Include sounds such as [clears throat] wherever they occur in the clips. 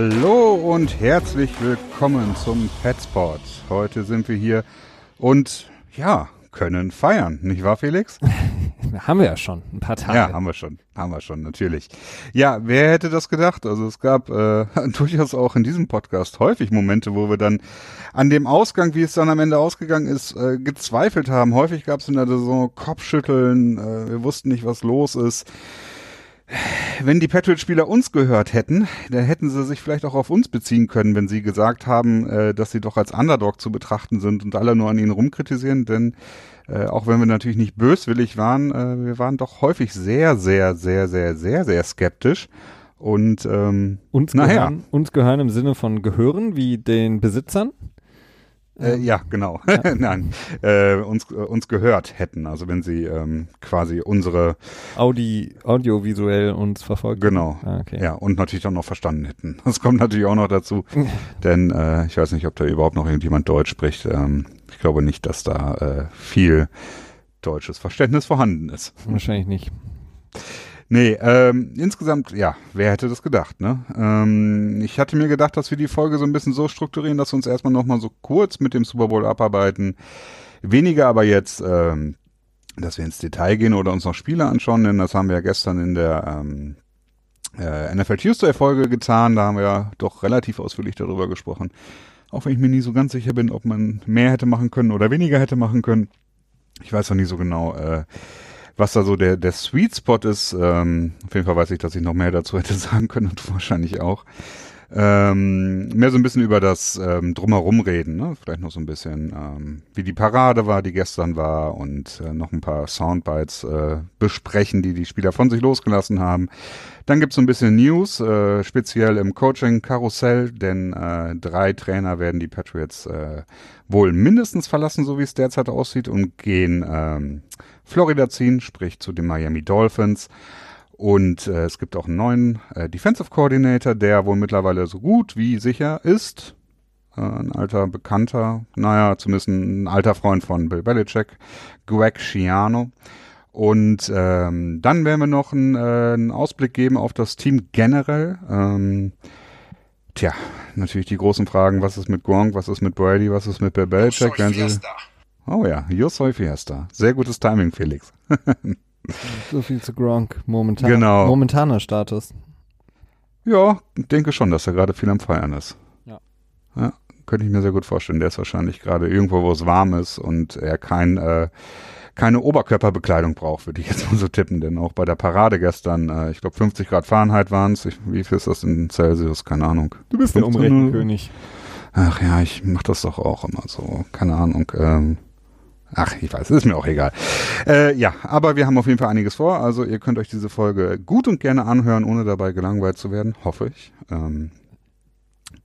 Hallo und herzlich willkommen zum Petsport. Heute sind wir hier und ja, können feiern, nicht wahr, Felix? [laughs] haben wir ja schon, ein paar Tage. Ja, haben wir schon, haben wir schon, natürlich. Ja, wer hätte das gedacht? Also es gab äh, [laughs] durchaus auch in diesem Podcast häufig Momente, wo wir dann an dem Ausgang, wie es dann am Ende ausgegangen ist, äh, gezweifelt haben. Häufig gab es in der Saison Kopfschütteln, äh, wir wussten nicht, was los ist wenn die Patriots-Spieler uns gehört hätten, dann hätten sie sich vielleicht auch auf uns beziehen können, wenn sie gesagt haben, äh, dass sie doch als Underdog zu betrachten sind und alle nur an ihnen rumkritisieren, denn äh, auch wenn wir natürlich nicht böswillig waren, äh, wir waren doch häufig sehr, sehr, sehr, sehr, sehr, sehr skeptisch. Und ähm, uns, gehören, uns gehören im Sinne von gehören, wie den Besitzern? Äh, ja, genau. Ja. [laughs] Nein, äh, uns, äh, uns gehört hätten. Also wenn sie ähm, quasi unsere Audi, audiovisuell uns verfolgen. Genau. Ah, okay. Ja, und natürlich auch noch verstanden hätten. [laughs] Das kommt natürlich auch noch dazu. [laughs] denn äh, ich weiß nicht, ob da überhaupt noch irgendjemand Deutsch spricht. Ähm, ich glaube nicht, dass da äh, viel deutsches Verständnis vorhanden ist. Wahrscheinlich nicht. Nee, ähm, insgesamt, ja, wer hätte das gedacht, ne? Ähm, ich hatte mir gedacht, dass wir die Folge so ein bisschen so strukturieren, dass wir uns erstmal nochmal so kurz mit dem Super Bowl abarbeiten. Weniger aber jetzt, ähm, dass wir ins Detail gehen oder uns noch Spiele anschauen, denn das haben wir ja gestern in der ähm, äh, NFL Tuesday Folge getan. Da haben wir ja doch relativ ausführlich darüber gesprochen. Auch wenn ich mir nie so ganz sicher bin, ob man mehr hätte machen können oder weniger hätte machen können. Ich weiß noch nie so genau, äh, was da so der, der Sweet Spot ist. Ähm, auf jeden Fall weiß ich, dass ich noch mehr dazu hätte [laughs] sagen können und wahrscheinlich auch. Ähm, mehr so ein bisschen über das ähm, Drumherum reden, ne? vielleicht noch so ein bisschen, ähm, wie die Parade war, die gestern war und äh, noch ein paar Soundbites äh, besprechen, die die Spieler von sich losgelassen haben. Dann gibt's so ein bisschen News, äh, speziell im Coaching-Karussell, denn äh, drei Trainer werden die Patriots äh, wohl mindestens verlassen, so wie es derzeit aussieht, und gehen ähm, Florida ziehen, sprich zu den Miami Dolphins. Und äh, es gibt auch einen neuen äh, Defensive Coordinator, der wohl mittlerweile so gut wie sicher ist. Äh, ein alter Bekannter, naja, zumindest ein alter Freund von Bill Belichick, Greg Schiano. Und ähm, dann werden wir noch einen, äh, einen Ausblick geben auf das Team generell. Ähm, tja, natürlich die großen Fragen, was ist mit Gronk, was ist mit Brady, was ist mit Bill Belichick? Sie, Oh ja, Yo soy Fiesta. Sehr gutes Timing, Felix. [laughs] so viel zu Gronk. Momentan, genau. Momentaner Status. Ja, denke schon, dass er gerade viel am Feiern ist. Ja. ja. Könnte ich mir sehr gut vorstellen. Der ist wahrscheinlich gerade irgendwo, wo es warm ist und er kein, äh, keine Oberkörperbekleidung braucht, würde ich jetzt mal so tippen. Denn auch bei der Parade gestern, äh, ich glaube 50 Grad Fahrenheit waren es. Wie viel ist das in Celsius? Keine Ahnung. Du bist der Umrechenkönig. Ach ja, ich mach das doch auch immer so. Keine Ahnung. Ähm, Ach, ich weiß, ist mir auch egal. Äh, ja, aber wir haben auf jeden Fall einiges vor. Also ihr könnt euch diese Folge gut und gerne anhören, ohne dabei gelangweilt zu werden, hoffe ich. Ähm,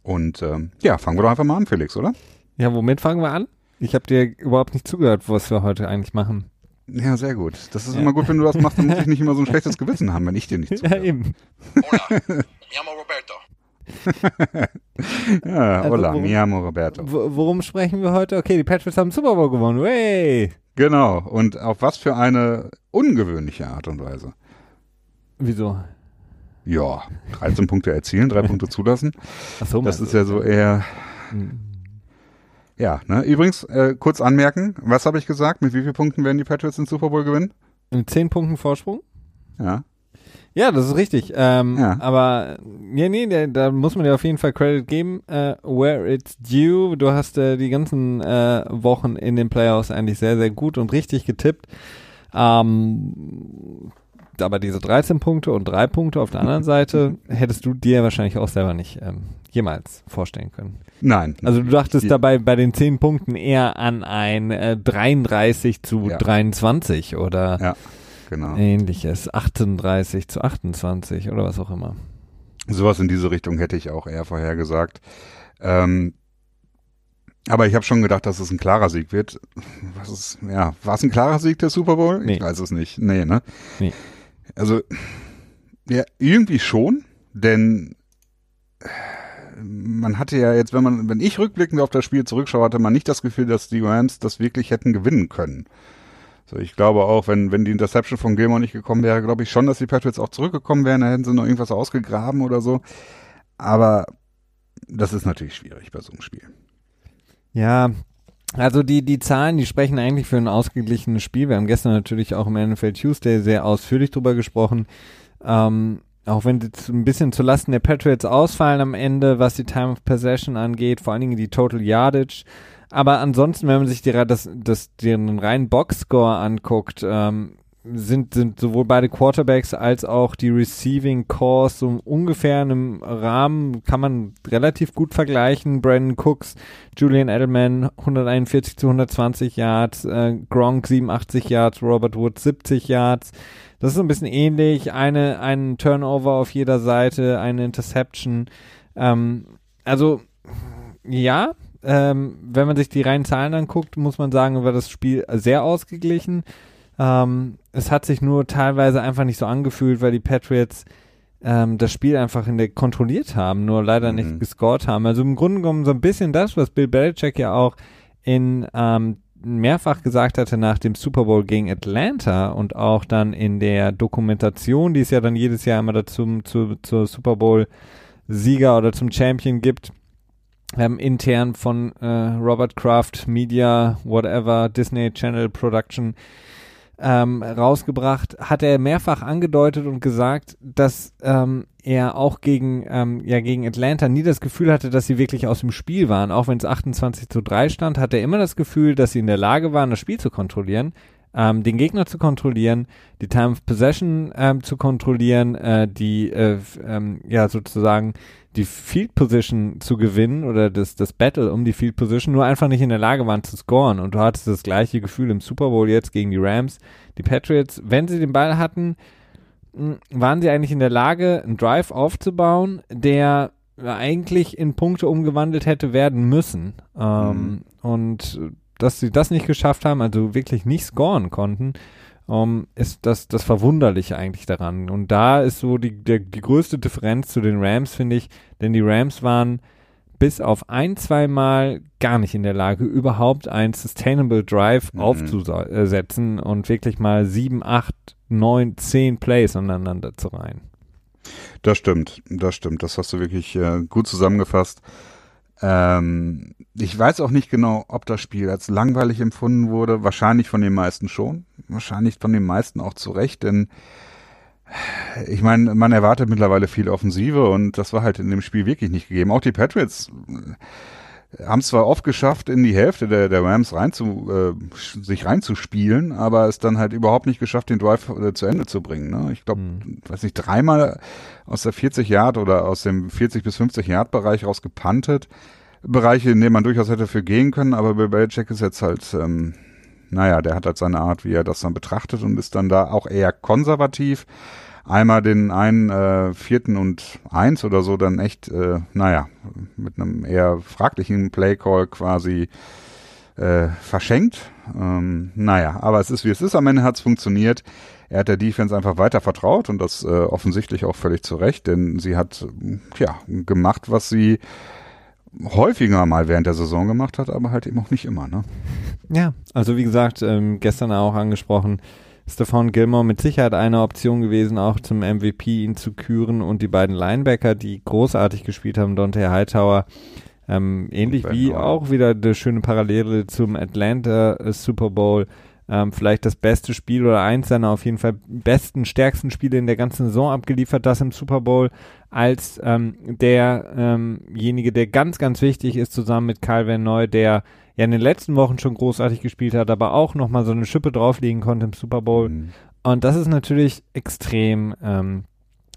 und ähm, ja, fangen wir doch einfach mal an, Felix, oder? Ja, womit fangen wir an? Ich habe dir überhaupt nicht zugehört, was wir heute eigentlich machen. Ja, sehr gut. Das ist ja. immer gut, wenn du das machst, dann muss ich nicht immer so ein [laughs] schlechtes Gewissen haben, wenn ich dir nicht zuhöre. Ja, eben. Hola, mi amo Roberto. [laughs] ja, also hola, mi amo Roberto. Worum sprechen wir heute? Okay, die Patriots haben Super Bowl gewonnen. Hey! Genau, und auf was für eine ungewöhnliche Art und Weise. Wieso? Ja, 13 Punkte erzielen, drei [laughs] Punkte zulassen. Ach so, das ist ja so eher. Hm. Ja, ne? Übrigens, äh, kurz anmerken, was habe ich gesagt? Mit wie vielen Punkten werden die Patriots den Super Bowl gewinnen? Mit 10 Punkten Vorsprung? Ja. Ja, das ist richtig. Ähm, ja. Aber ja, nee, da, da muss man dir auf jeden Fall Credit geben. Uh, where it's due. Du hast äh, die ganzen äh, Wochen in den Playoffs eigentlich sehr, sehr gut und richtig getippt. Ähm, aber diese 13 Punkte und 3 Punkte auf der anderen [laughs] Seite hättest du dir wahrscheinlich auch selber nicht ähm, jemals vorstellen können. Nein. Also du dachtest dabei bei den 10 Punkten eher an ein äh, 33 zu ja. 23 oder ja genau. Ähnliches. 38 zu 28 oder was auch immer. Sowas in diese Richtung hätte ich auch eher vorhergesagt. Ähm, aber ich habe schon gedacht, dass es ein klarer Sieg wird. Was ist, ja, war es ein klarer Sieg der Super Bowl? Nee. Ich weiß es nicht. Nee, ne? Nee. Also, ja, irgendwie schon, denn man hatte ja jetzt, wenn man, wenn ich rückblickend auf das Spiel zurückschaue, hatte man nicht das Gefühl, dass die Rams das wirklich hätten gewinnen können. So, ich glaube auch, wenn, wenn die Interception von Gilmore nicht gekommen wäre, glaube ich schon, dass die Patriots auch zurückgekommen wären, da hätten sie noch irgendwas ausgegraben oder so. Aber das ist natürlich schwierig bei so einem Spiel. Ja, also die, die Zahlen, die sprechen eigentlich für ein ausgeglichenes Spiel. Wir haben gestern natürlich auch im NFL Tuesday sehr ausführlich drüber gesprochen. Ähm, auch wenn jetzt ein bisschen zulasten der Patriots ausfallen am Ende, was die Time of Possession angeht, vor allen Dingen die Total Yardage. Aber ansonsten, wenn man sich die, das, das, den reinen Boxscore anguckt, ähm, sind, sind sowohl beide Quarterbacks als auch die Receiving Cores so ungefähr in einem Rahmen, kann man relativ gut vergleichen. Brandon Cooks, Julian Edelman 141 zu 120 Yards, äh, Gronk 87 Yards, Robert Wood 70 Yards. Das ist so ein bisschen ähnlich. Eine, ein Turnover auf jeder Seite, eine Interception. Ähm, also, ja, ähm, wenn man sich die reinen Zahlen anguckt, muss man sagen, war das Spiel sehr ausgeglichen. Ähm, es hat sich nur teilweise einfach nicht so angefühlt, weil die Patriots ähm, das Spiel einfach in der kontrolliert haben, nur leider mhm. nicht gescored haben. Also im Grunde genommen so ein bisschen das, was Bill Belichick ja auch in ähm, mehrfach gesagt hatte nach dem Super Bowl gegen Atlanta und auch dann in der Dokumentation, die es ja dann jedes Jahr immer dazu zu, zur Super Bowl Sieger oder zum Champion gibt, ähm, intern von äh, Robert Kraft Media, whatever, Disney Channel Production, ähm, rausgebracht, hat er mehrfach angedeutet und gesagt, dass ähm, er auch gegen, ähm, ja, gegen Atlanta nie das Gefühl hatte, dass sie wirklich aus dem Spiel waren. Auch wenn es 28 zu 3 stand, hat er immer das Gefühl, dass sie in der Lage waren, das Spiel zu kontrollieren, ähm, den Gegner zu kontrollieren, die Time of Possession ähm, zu kontrollieren, äh, die, äh, ähm, ja, sozusagen die Field Position zu gewinnen oder das, das Battle um die Field Position, nur einfach nicht in der Lage waren zu scoren. Und du hattest das gleiche Gefühl im Super Bowl jetzt gegen die Rams. Die Patriots, wenn sie den Ball hatten, hm, waren sie eigentlich in der Lage, einen Drive aufzubauen, der eigentlich in Punkte umgewandelt hätte werden müssen. Ähm, mhm. Und dass sie das nicht geschafft haben, also wirklich nicht scoren konnten, um, ist das, das Verwunderliche eigentlich daran. Und da ist so die, der, die größte Differenz zu den Rams, finde ich, denn die Rams waren bis auf ein, zwei Mal gar nicht in der Lage, überhaupt ein Sustainable Drive mhm. aufzusetzen und wirklich mal sieben, acht, neun, zehn Plays aneinander zu reihen. Das stimmt, das stimmt. Das hast du wirklich äh, gut zusammengefasst. Ähm, ich weiß auch nicht genau, ob das Spiel als langweilig empfunden wurde. Wahrscheinlich von den meisten schon. Wahrscheinlich von den meisten auch zu Recht, denn ich meine, man erwartet mittlerweile viel Offensive und das war halt in dem Spiel wirklich nicht gegeben. Auch die Patriots haben zwar oft geschafft, in die Hälfte der, der Rams rein zu, äh, sich reinzuspielen, aber es dann halt überhaupt nicht geschafft, den Drive äh, zu Ende zu bringen. Ne? Ich glaube, mhm. weiß nicht, dreimal aus der 40 Yard oder aus dem 40 bis 50 Yard Bereich raus gepantet. Bereiche, in denen man durchaus hätte für gehen können, aber Bill Belichick ist jetzt halt, ähm, naja, der hat halt seine Art, wie er das dann betrachtet und ist dann da auch eher konservativ. Einmal den einen äh, vierten und eins oder so dann echt, äh, naja, mit einem eher fraglichen Playcall quasi äh, verschenkt. Ähm, naja, aber es ist wie es ist. Am Ende hat es funktioniert. Er hat der Defense einfach weiter vertraut und das äh, offensichtlich auch völlig zu Recht, denn sie hat ja gemacht, was sie häufiger mal während der Saison gemacht hat, aber halt eben auch nicht immer. Ne? Ja, also wie gesagt, ähm, gestern auch angesprochen, Stefan Gilmore mit Sicherheit eine Option gewesen, auch zum MVP ihn zu küren. Und die beiden Linebacker, die großartig gespielt haben, Dante Hightower, ähm, ähnlich wie auch wieder eine schöne Parallele zum Atlanta Super Bowl, ähm, vielleicht das beste Spiel oder eins seiner auf jeden Fall besten, stärksten Spiele in der ganzen Saison abgeliefert, das im Super Bowl als ähm, derjenige, ähm der ganz, ganz wichtig ist, zusammen mit Calvin Neu, der ja in den letzten Wochen schon großartig gespielt hat, aber auch nochmal so eine Schippe drauflegen konnte im Super Bowl. Mhm. Und das ist natürlich extrem ähm,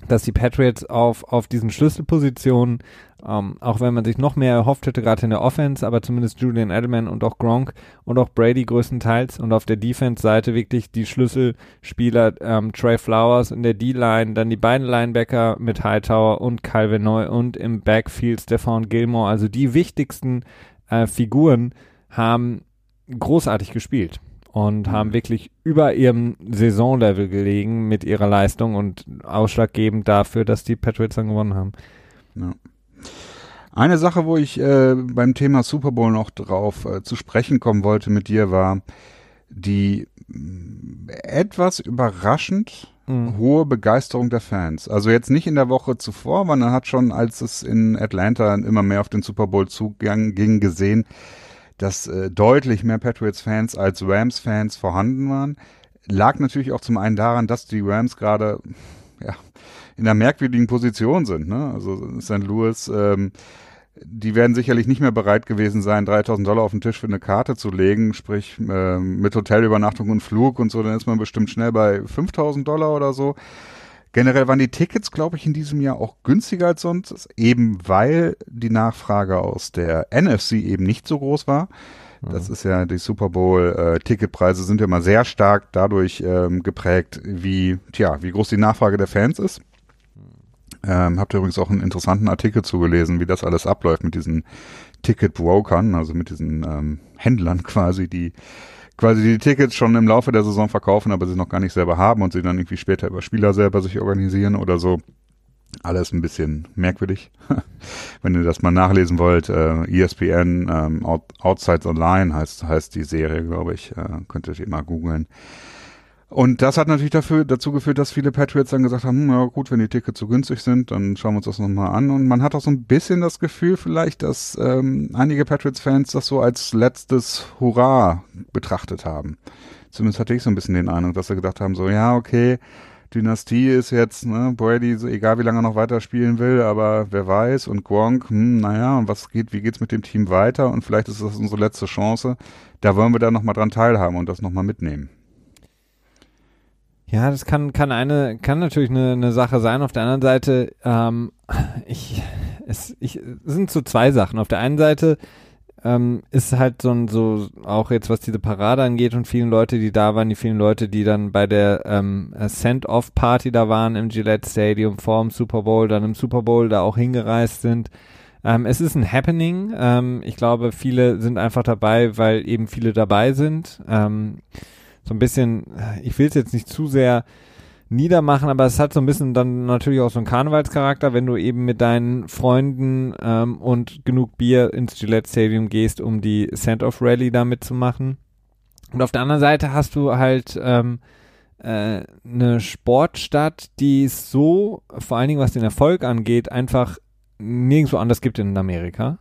dass die Patriots auf, auf diesen Schlüsselpositionen, ähm, auch wenn man sich noch mehr erhofft hätte, gerade in der Offense, aber zumindest Julian Edelman und auch Gronk und auch Brady größtenteils und auf der Defense-Seite wirklich die Schlüsselspieler ähm, Trey Flowers in der D-Line, dann die beiden Linebacker mit Hightower und Calvin Neu und im Backfield Stefan Gilmore, also die wichtigsten äh, Figuren haben großartig gespielt und mhm. haben wirklich über ihrem Saisonlevel gelegen mit ihrer Leistung und ausschlaggebend dafür, dass die Patriots dann gewonnen haben. Ja. Eine Sache, wo ich äh, beim Thema Super Bowl noch drauf äh, zu sprechen kommen wollte mit dir, war die äh, etwas überraschend mhm. hohe Begeisterung der Fans. Also jetzt nicht in der Woche zuvor, man hat schon, als es in Atlanta immer mehr auf den Super Bowl zuging, gesehen, dass äh, deutlich mehr Patriots-Fans als Rams-Fans vorhanden waren. Lag natürlich auch zum einen daran, dass die Rams gerade ja, in einer merkwürdigen Position sind. Ne? Also St. Louis ähm, die werden sicherlich nicht mehr bereit gewesen sein, 3000 Dollar auf den Tisch für eine Karte zu legen, sprich äh, mit Hotelübernachtung und Flug und so, dann ist man bestimmt schnell bei 5000 Dollar oder so. Generell waren die Tickets, glaube ich, in diesem Jahr auch günstiger als sonst, eben weil die Nachfrage aus der NFC eben nicht so groß war. Das mhm. ist ja die Super Bowl äh, Ticketpreise sind ja mal sehr stark dadurch ähm, geprägt, wie tja, wie groß die Nachfrage der Fans ist. Ähm, habt ihr übrigens auch einen interessanten Artikel zugelesen, wie das alles abläuft mit diesen Ticket-Brokern, also mit diesen ähm, Händlern [laughs] quasi, die quasi die Tickets schon im Laufe der Saison verkaufen, aber sie noch gar nicht selber haben und sie dann irgendwie später über Spieler selber sich organisieren oder so. Alles ein bisschen merkwürdig. [laughs] Wenn ihr das mal nachlesen wollt, äh, ESPN ähm, Out Outside Online heißt, heißt die Serie, glaube ich. Äh, könntet ihr mal googeln. Und das hat natürlich dafür, dazu geführt, dass viele Patriots dann gesagt haben, hm, ja gut, wenn die Tickets so günstig sind, dann schauen wir uns das nochmal an. Und man hat auch so ein bisschen das Gefühl vielleicht, dass ähm, einige Patriots-Fans das so als letztes Hurra betrachtet haben. Zumindest hatte ich so ein bisschen den Eindruck, dass sie gedacht haben, so ja, okay, Dynastie ist jetzt, ne, Brady, so egal wie lange er noch weiterspielen will, aber wer weiß, und Gronk, hm, naja, und was geht, wie geht's mit dem Team weiter? Und vielleicht ist das unsere letzte Chance. Da wollen wir da nochmal dran teilhaben und das nochmal mitnehmen. Ja, das kann, kann eine, kann natürlich eine, eine Sache sein. Auf der anderen Seite, ähm, ich, es, ich, es sind so zwei Sachen. Auf der einen Seite ähm, ist halt so ein, so, auch jetzt was diese Parade angeht und vielen Leute, die da waren, die vielen Leute, die dann bei der ähm, Send-Off-Party da waren im Gillette Stadium vor dem Super Bowl, dann im Super Bowl da auch hingereist sind. Ähm, es ist ein Happening. Ähm, ich glaube, viele sind einfach dabei, weil eben viele dabei sind. Ähm, so ein bisschen, ich will es jetzt nicht zu sehr niedermachen, aber es hat so ein bisschen dann natürlich auch so einen Karnevalscharakter, wenn du eben mit deinen Freunden ähm, und genug Bier ins Gillette Stadium gehst, um die Send-Off Rally da mitzumachen. Und auf der anderen Seite hast du halt ähm, äh, eine Sportstadt, die es so, vor allen Dingen was den Erfolg angeht, einfach nirgendwo anders gibt in Amerika.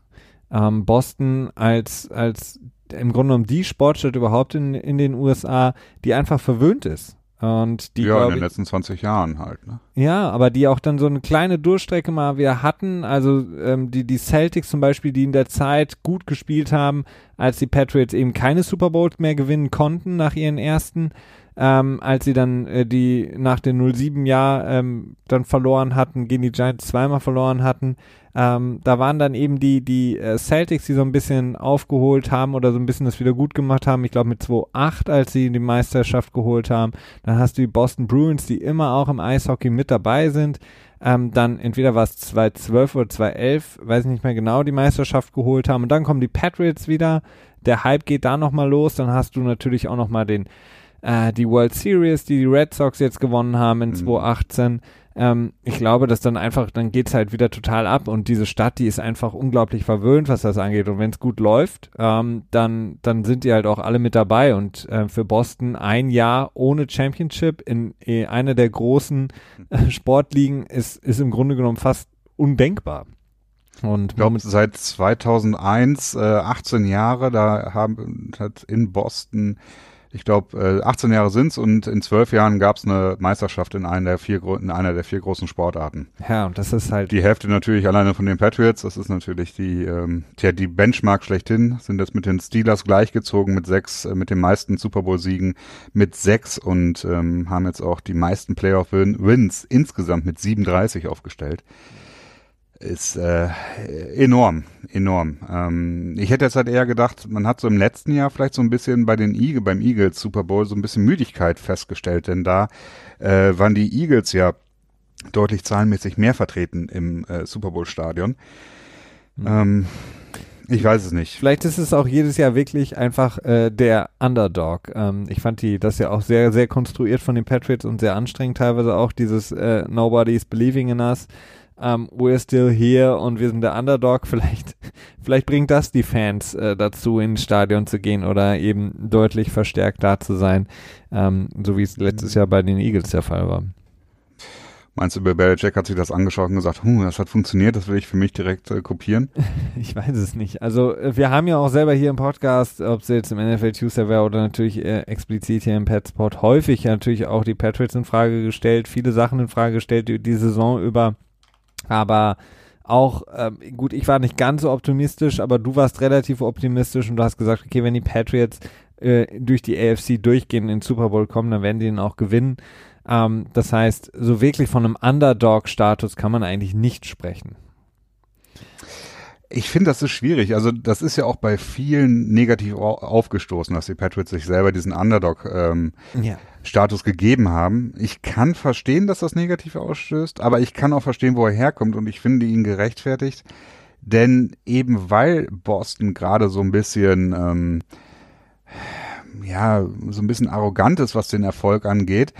Ähm, Boston als, als im Grunde genommen die Sportstadt überhaupt in, in den USA, die einfach verwöhnt ist. Und die, ja, in den letzten 20 Jahren halt, ne? Ja, aber die auch dann so eine kleine Durchstrecke mal wieder hatten. Also ähm, die, die Celtics zum Beispiel, die in der Zeit gut gespielt haben, als die Patriots eben keine Super Bowls mehr gewinnen konnten nach ihren ersten, ähm, als sie dann äh, die nach dem 07 Jahr ähm, dann verloren hatten, gegen die Giants zweimal verloren hatten. Ähm, da waren dann eben die, die äh, Celtics, die so ein bisschen aufgeholt haben oder so ein bisschen das wieder gut gemacht haben. Ich glaube mit 2-8, als sie die Meisterschaft geholt haben. Dann hast du die Boston Bruins, die immer auch im Eishockey mit dabei sind. Ähm, dann entweder war es 2012 oder 2011, weiß ich nicht mehr genau, die Meisterschaft geholt haben. Und dann kommen die Patriots wieder. Der Hype geht da nochmal los. Dann hast du natürlich auch nochmal den, äh, die World Series, die die Red Sox jetzt gewonnen haben in mhm. 2018. Ähm, ich glaube, dass dann einfach, dann geht's halt wieder total ab und diese Stadt, die ist einfach unglaublich verwöhnt, was das angeht. Und wenn es gut läuft, ähm, dann, dann sind die halt auch alle mit dabei. Und äh, für Boston ein Jahr ohne Championship in, in äh, einer der großen äh, Sportligen ist, ist im Grunde genommen fast undenkbar. Und ich glaube, seit 2001, äh, 18 Jahre, da haben, hat in Boston ich glaube, äh, 18 Jahre sind's und in zwölf Jahren gab's eine Meisterschaft in einer der vier in einer der vier großen Sportarten. Ja, und das ist halt die Hälfte natürlich alleine von den Patriots. Das ist natürlich die ähm, tja, die Benchmark schlechthin. Sind jetzt mit den Steelers gleichgezogen mit sechs, äh, mit den meisten Super Bowl Siegen mit sechs und ähm, haben jetzt auch die meisten Playoff Wins insgesamt mit 37 aufgestellt ist äh, enorm, enorm. Ähm, ich hätte jetzt halt eher gedacht, man hat so im letzten Jahr vielleicht so ein bisschen bei den Eagles, beim Eagles Super Bowl so ein bisschen Müdigkeit festgestellt, denn da äh, waren die Eagles ja deutlich zahlenmäßig mehr vertreten im äh, Super Bowl Stadion. Mhm. Ähm, ich weiß es nicht. Vielleicht ist es auch jedes Jahr wirklich einfach äh, der Underdog. Ähm, ich fand die das ja auch sehr, sehr konstruiert von den Patriots und sehr anstrengend teilweise auch dieses äh, Nobody's Believing in Us um, we're still here und wir sind der Underdog. Vielleicht [laughs] vielleicht bringt das die Fans äh, dazu, ins Stadion zu gehen oder eben deutlich verstärkt da zu sein, ähm, so wie es letztes Jahr bei den Eagles der Fall war. Meinst du, Bill Belichick hat sich das angeschaut und gesagt, hm, das hat funktioniert, das will ich für mich direkt äh, kopieren? [laughs] Ich weiß es nicht. Also äh, wir haben ja auch selber hier im Podcast, ob es jetzt im NFL Tuesday wäre oder natürlich äh, explizit hier im Petsport, häufig natürlich auch die Patriots in Frage gestellt, viele Sachen in Frage gestellt die, die Saison über. Aber auch, ähm, gut, ich war nicht ganz so optimistisch, aber du warst relativ optimistisch und du hast gesagt, okay, wenn die Patriots äh, durch die AFC durchgehen, in den Super Bowl kommen, dann werden die ihn auch gewinnen. Ähm, das heißt, so wirklich von einem Underdog-Status kann man eigentlich nicht sprechen. Ich finde, das ist schwierig. Also das ist ja auch bei vielen negativ aufgestoßen, dass die Patriots sich selber diesen Underdog-Status ähm, ja. gegeben haben. Ich kann verstehen, dass das negativ ausstößt, aber ich kann auch verstehen, wo er herkommt und ich finde ihn gerechtfertigt. Denn eben weil Boston gerade so ein bisschen ähm, ja, so ein bisschen arrogant ist, was den Erfolg angeht,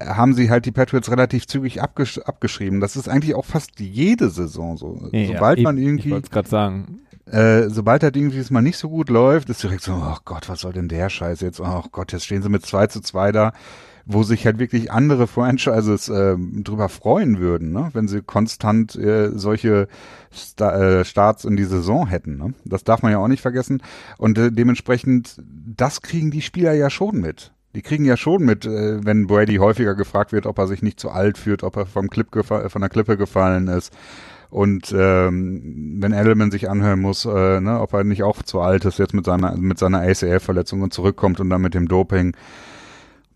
haben sie halt die Patriots relativ zügig abgesch abgeschrieben. Das ist eigentlich auch fast jede Saison so. Ja, sobald man irgendwie, ich gerade sagen, äh, sobald halt irgendwie es mal nicht so gut läuft, ist direkt so, oh Gott, was soll denn der Scheiß jetzt? Oh Gott, jetzt stehen sie mit 2 zu 2 da, wo sich halt wirklich andere Franchises äh, drüber freuen würden, ne? wenn sie konstant äh, solche Sta äh, Starts in die Saison hätten. Ne? Das darf man ja auch nicht vergessen. Und äh, dementsprechend, das kriegen die Spieler ja schon mit die kriegen ja schon mit, äh, wenn Brady häufiger gefragt wird, ob er sich nicht zu alt fühlt, ob er vom Clip von der Klippe gefallen ist. Und ähm, wenn Edelman sich anhören muss, äh, ne, ob er nicht auch zu alt ist jetzt mit seiner mit seiner ACL-Verletzung und zurückkommt und dann mit dem Doping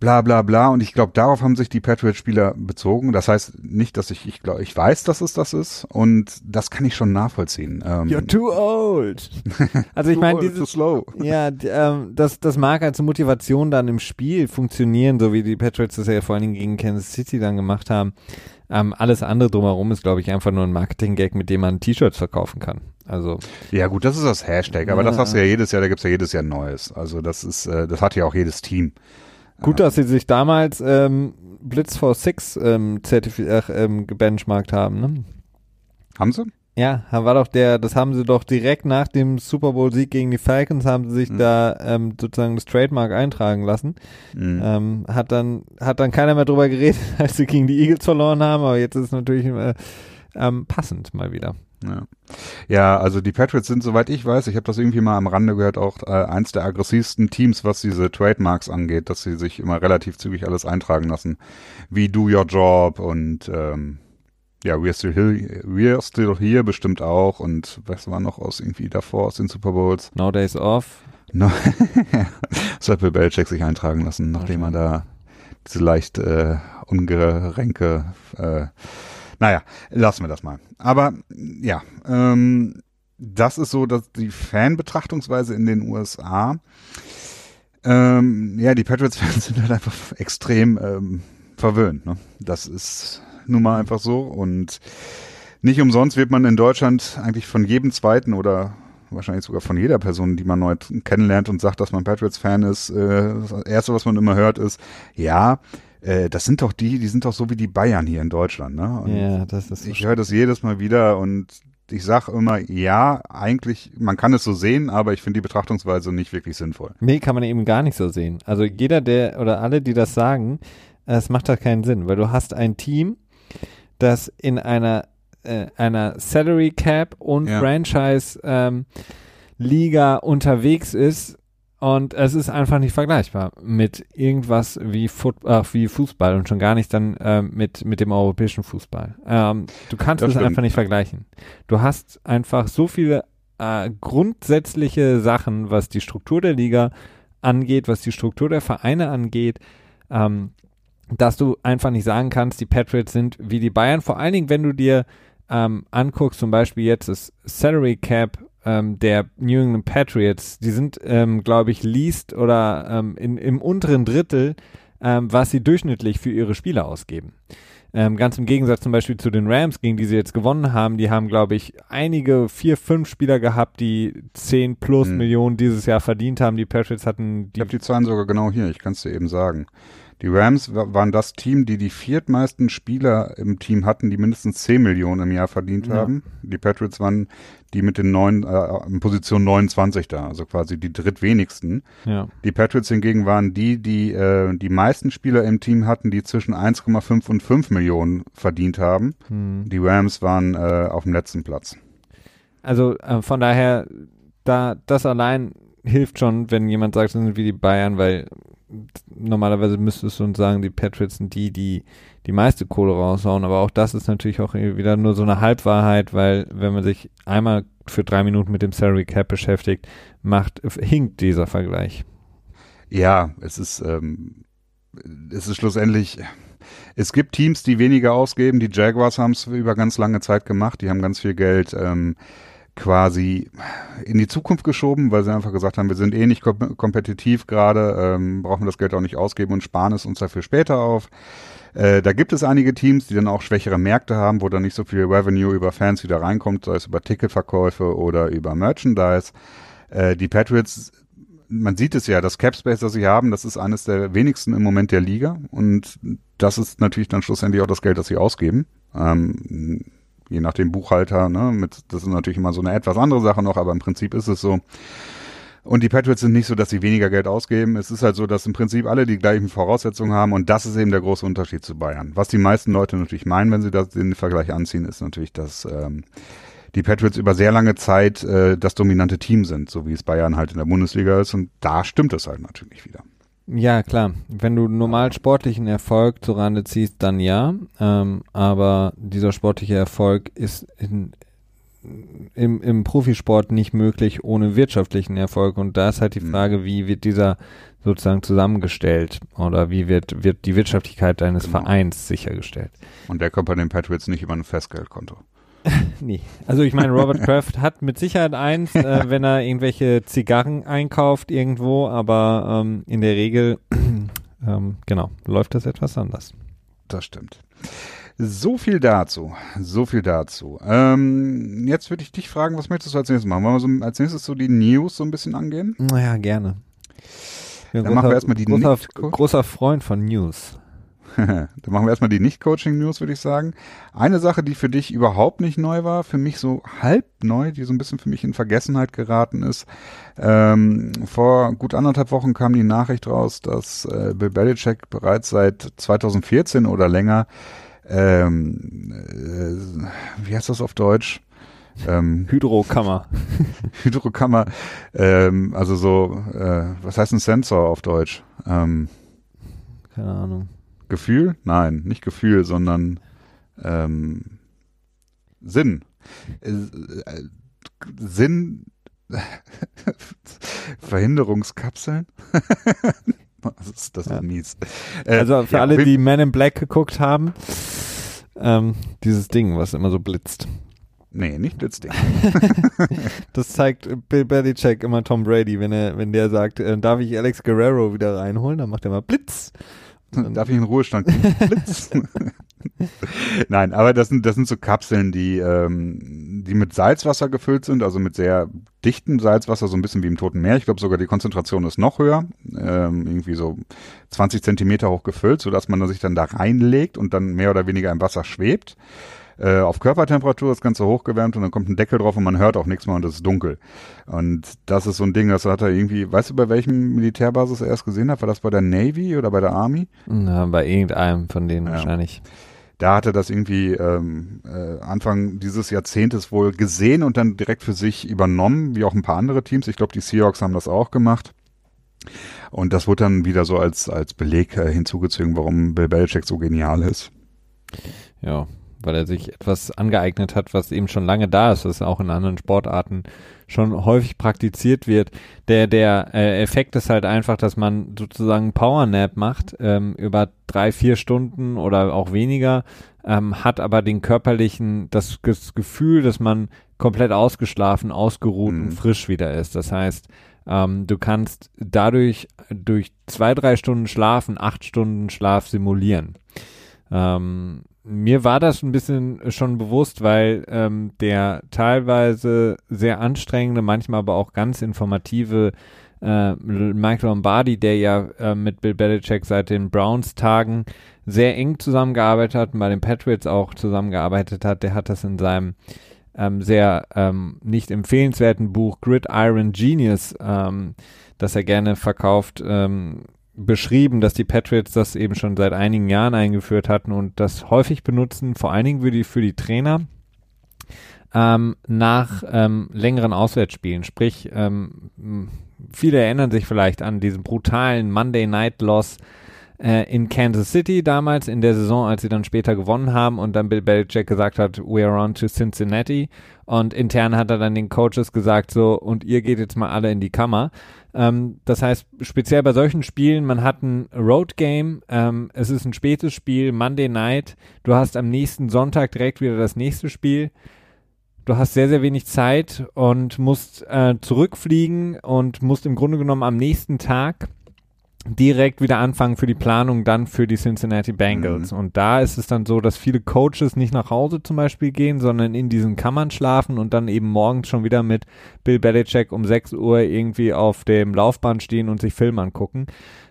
bla bla bla. Und ich glaube, darauf haben sich die Patriots-Spieler bezogen. Das heißt nicht, dass ich, ich glaube, ich weiß, dass es das ist und das kann ich schon nachvollziehen. Ähm, You're too old. [laughs] Also ich meine, dieses, slow. [laughs] ja, ähm, das, das mag als Motivation dann im Spiel funktionieren, so wie die Patriots das ja vor allen Dingen gegen Kansas City dann gemacht haben. Ähm, alles andere drumherum ist, glaube ich, einfach nur ein Marketing-Gag, mit dem man T-Shirts verkaufen kann. Also ja gut, das ist das Hashtag, aber ja. das hast du ja jedes Jahr, da gibt's ja jedes Jahr Neues. Also das ist, äh, das hat ja auch jedes Team. Gut, dass sie sich damals ähm, Blitz for Six ähm, zertifiziert, ähm, gebenchmarkt haben, ne? Haben sie? Ja, war doch der, das haben sie doch direkt nach dem Super Bowl Sieg gegen die Falcons haben sie sich mhm. da ähm, sozusagen das Trademark eintragen lassen. Mhm. Ähm, hat dann hat dann keiner mehr drüber geredet, [laughs] als sie gegen die Eagles verloren haben, aber jetzt ist es natürlich äh, ähm, passend mal wieder. Ja. ja, also die Patriots sind, soweit ich weiß, ich habe das irgendwie mal am Rande gehört, auch äh, eins der aggressivsten Teams, was diese Trademarks angeht, dass sie sich immer relativ zügig alles eintragen lassen, wie Do Your Job und ähm, ja, We're Still Here, We're Still Here bestimmt auch und was war noch aus irgendwie davor aus den Super Bowls? No Days Off. No, das hat Bill Belichick sich eintragen lassen, nachdem er da diese leicht äh, ungeränke äh, naja, lassen wir das mal. Aber ja, ähm, das ist so, dass die Fanbetrachtungsweise in den USA, ähm, ja, die Patriots-Fans [laughs] sind halt einfach extrem ähm, verwöhnt. Ne? Das ist nun mal einfach so und nicht umsonst wird man in Deutschland eigentlich von jedem zweiten oder wahrscheinlich sogar von jeder Person, die man neu kennenlernt und sagt, dass man Patriots-Fan ist, äh, das Erste, was man immer hört, ist, ja, äh, das sind doch die, die sind doch so wie die Bayern hier in Deutschland, ne? Und ja, das ist so Ich höre das jedes Mal wieder und ich sage immer, ja, eigentlich, man kann es so sehen, aber ich finde die Betrachtungsweise nicht wirklich sinnvoll. Nee, kann man eben gar nicht so sehen. Also jeder, der oder alle, die das sagen, es macht da keinen Sinn, weil du hast ein Team, das in einer, äh, einer Salary Cap und ja. Franchise ähm, Liga unterwegs ist und es ist einfach nicht vergleichbar mit irgendwas wie, Foot, äh, wie Fußball und schon gar nicht dann äh, mit, mit dem europäischen Fußball. Ähm, du kannst es einfach nicht vergleichen. Du hast einfach so viele äh, grundsätzliche Sachen, was die Struktur der Liga angeht, was die Struktur der Vereine angeht, ähm, dass du einfach nicht sagen kannst, die Patriots sind wie die Bayern. Vor allen Dingen, wenn du dir ähm, anguckst, zum Beispiel jetzt das Salary Cap ähm, der New England Patriots, die sind, ähm, glaube ich, least oder ähm, in, im unteren Drittel, ähm, was sie durchschnittlich für ihre Spieler ausgeben. Ähm, ganz im Gegensatz zum Beispiel zu den Rams, gegen die sie jetzt gewonnen haben, die haben, glaube ich, einige, vier, fünf Spieler gehabt, die 10 plus hm. Millionen dieses Jahr verdient haben. Die Patriots hatten die. Ich habe die Zahlen sogar genau hier, ich kann es dir eben sagen. Die Rams waren das Team, die die viertmeisten Spieler im Team hatten, die mindestens 10 Millionen im Jahr verdient ja. haben. Die Patriots waren die mit den neun, äh, in Position 29 da, also quasi die drittwenigsten. Ja. Die Patriots hingegen waren die, die äh, die meisten Spieler im Team hatten, die zwischen 1,5 und 5 Millionen verdient haben. Hm. Die Rams waren äh, auf dem letzten Platz. Also äh, von daher, da das allein hilft schon, wenn jemand sagt, das sind wie die Bayern, weil normalerweise müsstest du uns sagen, die Patriots sind die, die die meiste Kohle raushauen, aber auch das ist natürlich auch wieder nur so eine Halbwahrheit, weil wenn man sich einmal für drei Minuten mit dem Salary Cap beschäftigt, macht, hinkt dieser Vergleich. Ja, es ist, ähm, es ist schlussendlich, es gibt Teams, die weniger ausgeben. Die Jaguars haben es über ganz lange Zeit gemacht. Die haben ganz viel Geld ähm, quasi in die Zukunft geschoben, weil sie einfach gesagt haben, wir sind eh nicht kom kompetitiv gerade, ähm, brauchen das Geld auch nicht ausgeben und sparen es uns dafür später auf. Äh, da gibt es einige Teams, die dann auch schwächere Märkte haben, wo dann nicht so viel Revenue über Fans wieder reinkommt, sei es über Ticketverkäufe oder über Merchandise. Äh, die Patriots, man sieht es ja, das Capspace, das sie haben, das ist eines der wenigsten im Moment der Liga und das ist natürlich dann schlussendlich auch das Geld, das sie ausgeben. Ähm, je nach dem Buchhalter, ne, mit, das ist natürlich immer so eine etwas andere Sache noch, aber im Prinzip ist es so. Und die Patriots sind nicht so, dass sie weniger Geld ausgeben. Es ist halt so, dass im Prinzip alle die gleichen Voraussetzungen haben und das ist eben der große Unterschied zu Bayern. Was die meisten Leute natürlich meinen, wenn sie das, den Vergleich anziehen, ist natürlich, dass ähm, die Patriots über sehr lange Zeit äh, das dominante Team sind, so wie es Bayern halt in der Bundesliga ist und da stimmt es halt natürlich wieder. Ja, klar. Wenn du normal sportlichen Erfolg zu Rande ziehst, dann ja. Ähm, aber dieser sportliche Erfolg ist in, im, im Profisport nicht möglich ohne wirtschaftlichen Erfolg. Und da ist halt die mhm. Frage, wie wird dieser sozusagen zusammengestellt oder wie wird, wird die Wirtschaftlichkeit deines genau. Vereins sichergestellt. Und der kommt bei den Patriots nicht über ein Festgeldkonto. [laughs] nee. Also ich meine, Robert Kraft hat mit Sicherheit eins, äh, [laughs] wenn er irgendwelche Zigarren einkauft irgendwo, aber ähm, in der Regel, [clears throat] ähm, genau, läuft das etwas anders. Das stimmt. So viel dazu. So viel dazu. Ähm, jetzt würde ich dich fragen, was möchtest du als nächstes machen? Wollen wir so als nächstes so die News so ein bisschen angehen? Naja, gerne. Dann großer, machen wir erstmal die großer, großer Freund von News. [laughs] Dann machen wir erstmal die Nicht-Coaching-News, würde ich sagen. Eine Sache, die für dich überhaupt nicht neu war, für mich so halb neu, die so ein bisschen für mich in Vergessenheit geraten ist. Ähm, vor gut anderthalb Wochen kam die Nachricht raus, dass äh, Bill Belichick bereits seit 2014 oder länger, ähm, äh, wie heißt das auf Deutsch? Ähm, Hydrokammer. [laughs] Hydrokammer, ähm, also so, äh, was heißt ein Sensor auf Deutsch? Ähm, Keine Ahnung. Gefühl? Nein, nicht Gefühl, sondern ähm, Sinn. Äh, äh, Sinn. [laughs] Verhinderungskapseln? [laughs] das ist, das ist ja. mies. Äh, also für ja, alle, die Men in Black geguckt haben, ähm, dieses Ding, was immer so blitzt. Nee, nicht Blitzding. [laughs] das zeigt Bill Belichick immer Tom Brady, wenn er, wenn der sagt, äh, darf ich Alex Guerrero wieder reinholen, dann macht er mal Blitz. Darf ich in Ruhestand gehen? [laughs] [laughs] Nein, aber das sind, das sind so Kapseln, die, ähm, die mit Salzwasser gefüllt sind, also mit sehr dichtem Salzwasser, so ein bisschen wie im Toten Meer. Ich glaube sogar die Konzentration ist noch höher, ähm, irgendwie so 20 Zentimeter hoch gefüllt, sodass man sich dann da reinlegt und dann mehr oder weniger im Wasser schwebt äh, auf Körpertemperatur das Ganze hochgewärmt und dann kommt ein Deckel drauf und man hört auch nichts mehr und es ist dunkel. Und das ist so ein Ding, das hat er irgendwie, weißt du, bei welchem Militärbasis er erst gesehen hat? War das bei der Navy oder bei der Army? Na, bei irgendeinem von denen ja. wahrscheinlich. Da hatte das irgendwie ähm, äh, Anfang dieses Jahrzehntes wohl gesehen und dann direkt für sich übernommen, wie auch ein paar andere Teams. Ich glaube, die Seahawks haben das auch gemacht. Und das wurde dann wieder so als, als Beleg äh, hinzugezogen, warum Bill Belichick so genial ist. Ja, weil er sich etwas angeeignet hat, was eben schon lange da ist, was auch in anderen Sportarten schon häufig praktiziert wird. Der, der äh, Effekt ist halt einfach, dass man sozusagen Powernap macht ähm, über drei, vier Stunden oder auch weniger, ähm, hat aber den körperlichen, das, das Gefühl, dass man komplett ausgeschlafen, ausgeruht mhm. und frisch wieder ist. Das heißt, ähm, du kannst dadurch durch zwei, drei Stunden Schlafen acht Stunden Schlaf simulieren. Ähm, mir war das ein bisschen schon bewusst, weil ähm, der teilweise sehr anstrengende, manchmal aber auch ganz informative äh, Mike Lombardi, der ja äh, mit Bill Belichick seit den Browns-Tagen sehr eng zusammengearbeitet hat und bei den Patriots auch zusammengearbeitet hat, der hat das in seinem ähm, sehr ähm, nicht empfehlenswerten Buch Gridiron Genius, ähm, das er gerne verkauft, ähm, beschrieben, dass die Patriots das eben schon seit einigen Jahren eingeführt hatten und das häufig benutzen, vor allen Dingen für die, für die Trainer ähm, nach ähm, längeren Auswärtsspielen. Sprich, ähm, viele erinnern sich vielleicht an diesen brutalen Monday Night Loss äh, in Kansas City damals in der Saison, als sie dann später gewonnen haben und dann Bill Belichick gesagt hat, we are on to Cincinnati und intern hat er dann den Coaches gesagt so und ihr geht jetzt mal alle in die Kammer. Ähm, das heißt, speziell bei solchen Spielen, man hat ein Road Game, ähm, es ist ein spätes Spiel, Monday Night, du hast am nächsten Sonntag direkt wieder das nächste Spiel du hast sehr, sehr wenig Zeit und musst äh, zurückfliegen und musst im Grunde genommen am nächsten Tag direkt wieder anfangen für die Planung dann für die Cincinnati Bengals. Mhm. Und da ist es dann so, dass viele Coaches nicht nach Hause zum Beispiel gehen, sondern in diesen Kammern schlafen und dann eben morgens schon wieder mit Bill Belichick um 6 Uhr irgendwie auf dem Laufband stehen und sich Film angucken.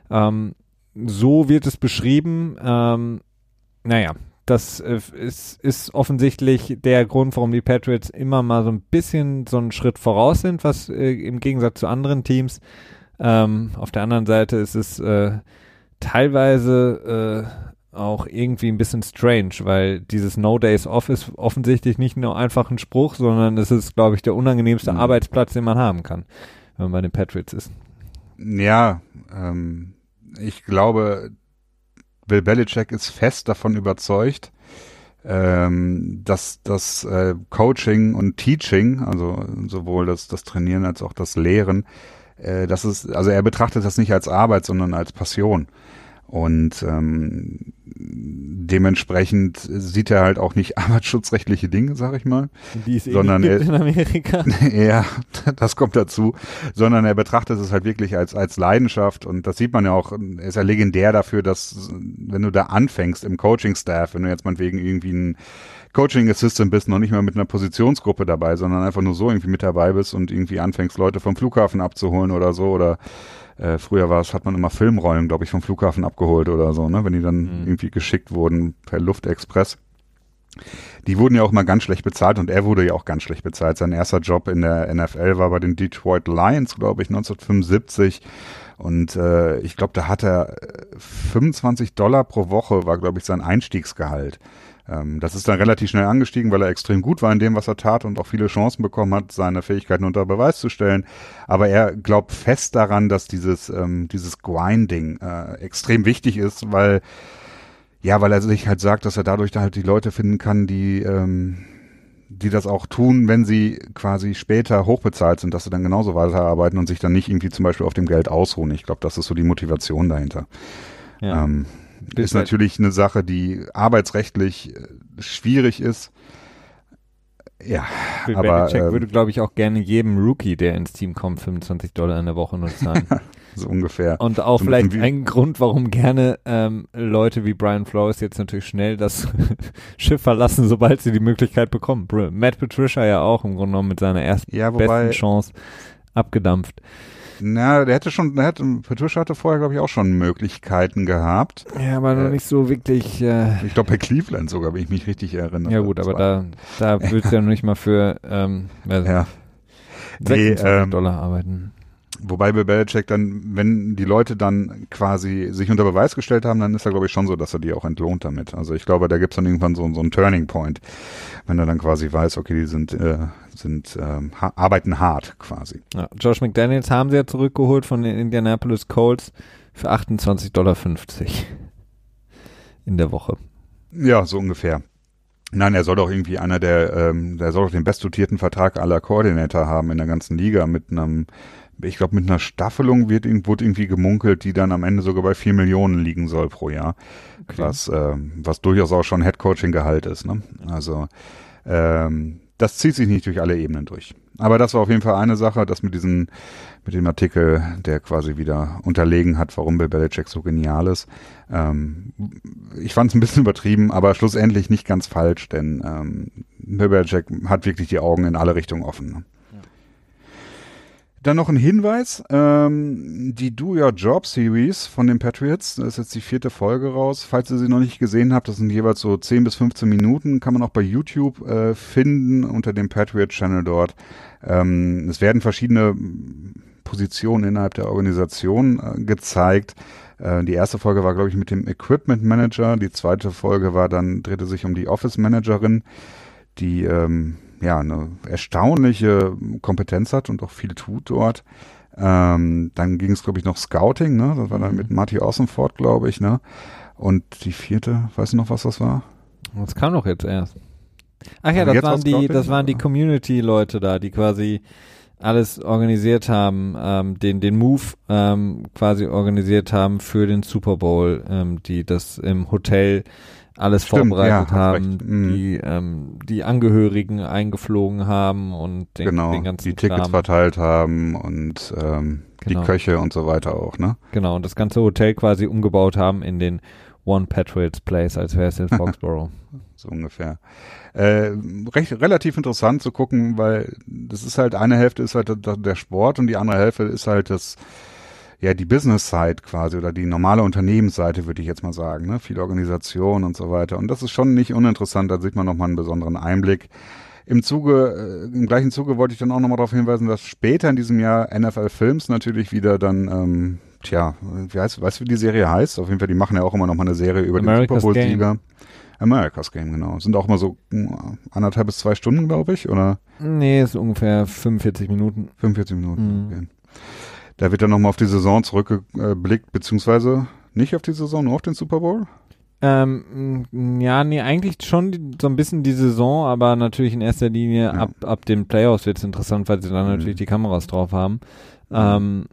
Ähm, so wird es beschrieben. Ähm, naja, das äh, ist, ist offensichtlich der Grund, warum die Patriots immer mal so ein bisschen so einen Schritt voraus sind, was äh, im Gegensatz zu anderen Teams. Ähm, auf der anderen Seite ist es äh, teilweise äh, auch irgendwie ein bisschen strange, weil dieses No Days Off ist offensichtlich nicht nur einfach ein Spruch, sondern es ist, glaube ich, der unangenehmste mhm. Arbeitsplatz, den man haben kann, wenn man bei den Patriots ist. Ja, ähm, ich glaube, Bill Belichick ist fest davon überzeugt, ähm, dass das äh, Coaching und Teaching, also sowohl das, das Trainieren als auch das Lehren, äh, das ist, also er betrachtet das nicht als Arbeit, sondern als Passion. Und ähm, dementsprechend sieht er halt auch nicht [laughs] arbeitsschutzrechtliche Dinge, sag ich mal. Die es eh sondern er, in Amerika. [laughs] ja, das kommt dazu. Sondern er betrachtet es halt wirklich als, als Leidenschaft und das sieht man ja auch, er ist ja legendär dafür, dass wenn du da anfängst im Coaching-Staff, wenn du jetzt mal wegen irgendwie ein Coaching Assistant bist, noch nicht mal mit einer Positionsgruppe dabei, sondern einfach nur so irgendwie mit dabei bist und irgendwie anfängst, Leute vom Flughafen abzuholen oder so oder äh, früher war es, hat man immer Filmrollen, glaube ich, vom Flughafen abgeholt oder so, ne, wenn die dann mhm. irgendwie geschickt wurden per Luftexpress. Die wurden ja auch mal ganz schlecht bezahlt und er wurde ja auch ganz schlecht bezahlt. Sein erster Job in der NFL war bei den Detroit Lions, glaube ich, 1975. Und äh, ich glaube, da hat er 25 äh, Dollar pro Woche, war, glaube ich, sein Einstiegsgehalt. Ähm, das ist dann relativ schnell angestiegen, weil er extrem gut war in dem, was er tat und auch viele Chancen bekommen hat, seine Fähigkeiten unter Beweis zu stellen. Aber er glaubt fest daran, dass dieses, ähm, dieses Grinding äh, extrem wichtig ist, weil, ja, weil er sich halt sagt, dass er dadurch da halt die Leute finden kann, die, ähm, die das auch tun, wenn sie quasi später hochbezahlt sind, dass sie dann genauso weiterarbeiten und sich dann nicht irgendwie zum Beispiel auf dem Geld ausruhen. Ich glaube, das ist so die Motivation dahinter. Ja. Ähm, ist natürlich eine Sache, die arbeitsrechtlich äh, schwierig ist. Ja, Bill aber Belichick ähm, würde, glaube ich, auch gerne jedem Rookie, der ins Team kommt, 25 Dollar in der Woche nur zahlen. [laughs] so ungefähr. Und auch so vielleicht ein Grund, warum gerne ähm, Leute wie Brian Flores jetzt natürlich schnell das [laughs] Schiff verlassen, sobald sie die Möglichkeit bekommen. Matt Patricia ja auch im Grunde genommen mit seiner ersten ja, wobei, besten Chance abgedampft. Na, der hätte schon, der hätte, Patricia hatte vorher, glaube ich, auch schon Möglichkeiten gehabt. Ja, aber noch äh, nicht so wirklich. Äh, ich glaube, bei Cleveland sogar, wenn ich mich richtig erinnere. Ja, gut, aber da, da [laughs] willst du ja noch nicht mal für ähm, also ja. 26 nee, ähm, Dollar arbeiten. Wobei bei Belichick dann, wenn die Leute dann quasi sich unter Beweis gestellt haben, dann ist er, glaube ich, schon so, dass er die auch entlohnt damit. Also ich glaube, da gibt's dann irgendwann so, so einen Turning Point, wenn er dann quasi weiß, okay, die sind, äh, sind ähm, ha arbeiten hart quasi. Ja, Josh McDaniels haben sie ja zurückgeholt von den Indianapolis Colts für 28,50 Dollar in der Woche. Ja, so ungefähr. Nein, er soll doch irgendwie einer der, ähm, der soll doch den bestdotierten Vertrag aller Koordinator haben in der ganzen Liga mit einem ich glaube, mit einer Staffelung wird, wurde irgendwie gemunkelt, die dann am Ende sogar bei vier Millionen liegen soll pro Jahr. Okay. Was, äh, was durchaus auch schon Headcoaching-Gehalt ist. Ne? Also ähm, das zieht sich nicht durch alle Ebenen durch. Aber das war auf jeden Fall eine Sache, das mit diesem, mit dem Artikel, der quasi wieder unterlegen hat, warum Bill Belichick so genial ist. Ähm, ich fand es ein bisschen [laughs] übertrieben, aber schlussendlich nicht ganz falsch, denn ähm, Bill Belichick hat wirklich die Augen in alle Richtungen offen. Dann noch ein Hinweis, ähm, die Do Your Job Series von den Patriots, das ist jetzt die vierte Folge raus. Falls ihr sie noch nicht gesehen habt, das sind jeweils so 10 bis 15 Minuten, kann man auch bei YouTube äh, finden unter dem Patriot Channel dort. Ähm, es werden verschiedene Positionen innerhalb der Organisation äh, gezeigt. Äh, die erste Folge war, glaube ich, mit dem Equipment Manager. Die zweite Folge war dann, drehte sich um die Office Managerin, die ähm, ja eine erstaunliche Kompetenz hat und auch viel tut dort. Ähm, dann ging es, glaube ich, noch Scouting, ne? Das war dann mhm. mit Marty Ossenford, glaube ich, ne? Und die vierte, weißt du noch, was das war? Das kam doch jetzt erst. Ach ja, das waren die, das waren die Community-Leute da, die quasi alles organisiert haben, ähm, den, den Move ähm, quasi organisiert haben für den Super Bowl, ähm, die das im Hotel alles Stimmt, vorbereitet ja, haben, mhm. die ähm, die Angehörigen eingeflogen haben und den, genau, den ganzen die Tickets Kram. verteilt haben und ähm, genau. die Köche und so weiter auch, ne? Genau, und das ganze Hotel quasi umgebaut haben in den One Patriots Place, als wäre es in [laughs] Foxborough. so ungefähr. Äh, recht, relativ interessant zu gucken, weil das ist halt eine Hälfte ist halt der Sport und die andere Hälfte ist halt das ja die Business-Side quasi oder die normale Unternehmensseite, würde ich jetzt mal sagen, ne? Viel Organisation und so weiter. Und das ist schon nicht uninteressant, da sieht man nochmal einen besonderen Einblick. Im Zuge, äh, im gleichen Zuge wollte ich dann auch nochmal darauf hinweisen, dass später in diesem Jahr NFL Films natürlich wieder dann, ähm, tja, wie heißt, weißt du, wie die Serie heißt? Auf jeden Fall, die machen ja auch immer nochmal eine Serie über America's den Super Bowl-Sieger. America's Game, genau. Sind auch immer so hm, anderthalb bis zwei Stunden, glaube ich, oder? Nee, ist ungefähr 45 Minuten. 45 Minuten, mhm. okay. Da wird dann nochmal auf die Saison zurückgeblickt, beziehungsweise nicht auf die Saison, nur auf den Super Bowl? Ähm, ja, nee, eigentlich schon die, so ein bisschen die Saison, aber natürlich in erster Linie ja. ab, ab den Playoffs wird es interessant, weil sie dann mhm. natürlich die Kameras drauf haben. Mhm. Ähm,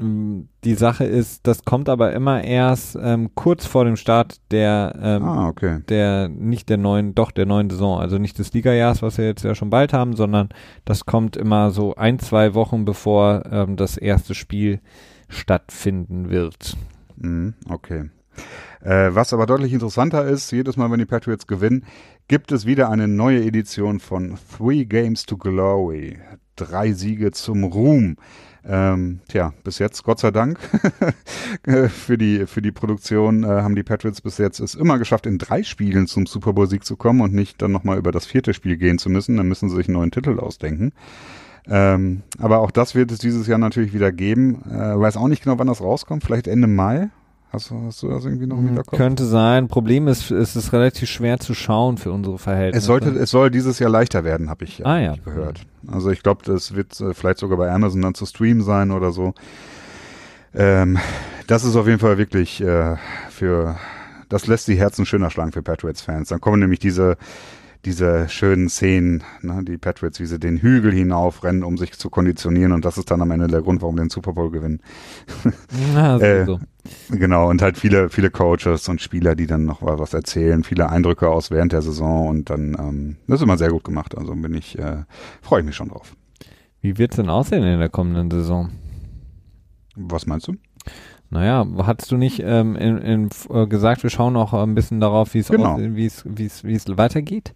die Sache ist, das kommt aber immer erst ähm, kurz vor dem Start der, ähm, ah, okay. der, nicht der neuen, doch der neuen Saison, also nicht des Ligajahrs, was wir jetzt ja schon bald haben, sondern das kommt immer so ein, zwei Wochen bevor ähm, das erste Spiel stattfinden wird. Mhm, okay. Äh, was aber deutlich interessanter ist, jedes Mal, wenn die Patriots gewinnen, gibt es wieder eine neue Edition von Three Games to Glory. Drei Siege zum Ruhm. Ähm, tja, bis jetzt, Gott sei Dank, [laughs] für die, für die Produktion äh, haben die Patriots bis jetzt es immer geschafft, in drei Spielen zum Super Bowl-Sieg zu kommen und nicht dann nochmal über das vierte Spiel gehen zu müssen. Dann müssen sie sich einen neuen Titel ausdenken. Ähm, aber auch das wird es dieses Jahr natürlich wieder geben. Äh, weiß auch nicht genau, wann das rauskommt. Vielleicht Ende Mai. Hast du, hast du das irgendwie noch im hm, Hinterkopf? Könnte sein. Problem ist, es ist relativ schwer zu schauen für unsere Verhältnisse. Es sollte, es soll dieses Jahr leichter werden, habe ich, ah, ja. gehört. Also ich glaube, das wird äh, vielleicht sogar bei Amazon dann zu streamen sein oder so. Ähm, das ist auf jeden Fall wirklich äh, für, das lässt die Herzen schöner schlagen für Patriots-Fans. Dann kommen nämlich diese diese schönen Szenen, ne, die Patriots, wie sie den Hügel hinaufrennen, um sich zu konditionieren und das ist dann am Ende der Grund, warum den Super Bowl gewinnen. [laughs] Ja, äh, so. Genau, und halt viele, viele Coaches und Spieler, die dann noch was erzählen, viele Eindrücke aus während der Saison und dann, ähm, das ist immer sehr gut gemacht, also bin ich, äh, freue ich mich schon drauf. Wie wird's denn aussehen in der kommenden Saison? Was meinst du? Naja, hattest du nicht ähm, in, in, äh, gesagt, wir schauen auch ein bisschen darauf, wie genau. es weitergeht?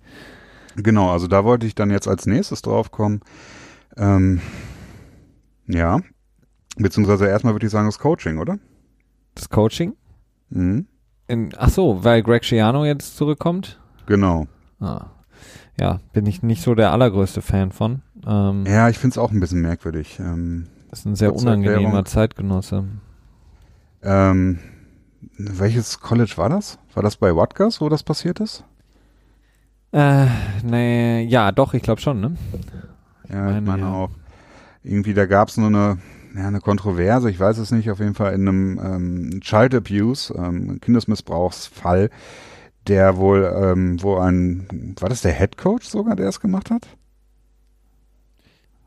Genau, also da wollte ich dann jetzt als nächstes drauf kommen. Ähm, ja, beziehungsweise erstmal würde ich sagen das Coaching, oder? Das Coaching? Mhm. In, ach so, weil Greg Schiano jetzt zurückkommt? Genau. Ah. Ja, bin ich nicht so der allergrößte Fan von. Ähm, ja, ich finde es auch ein bisschen merkwürdig. Ähm, das ist ein sehr unangenehmer Zeitgenosse. Ähm, welches College war das? War das bei Rutgers, wo das passiert ist? Äh, nee, ja, doch, ich glaube schon, ne? Ja, ich meine, ja. auch. Irgendwie, da gab es nur eine, ja, eine Kontroverse, ich weiß es nicht, auf jeden Fall in einem ähm, Child Abuse, ähm, Kindesmissbrauchsfall, der wohl, ähm, wo ein, war das der Head Coach sogar, der es gemacht hat?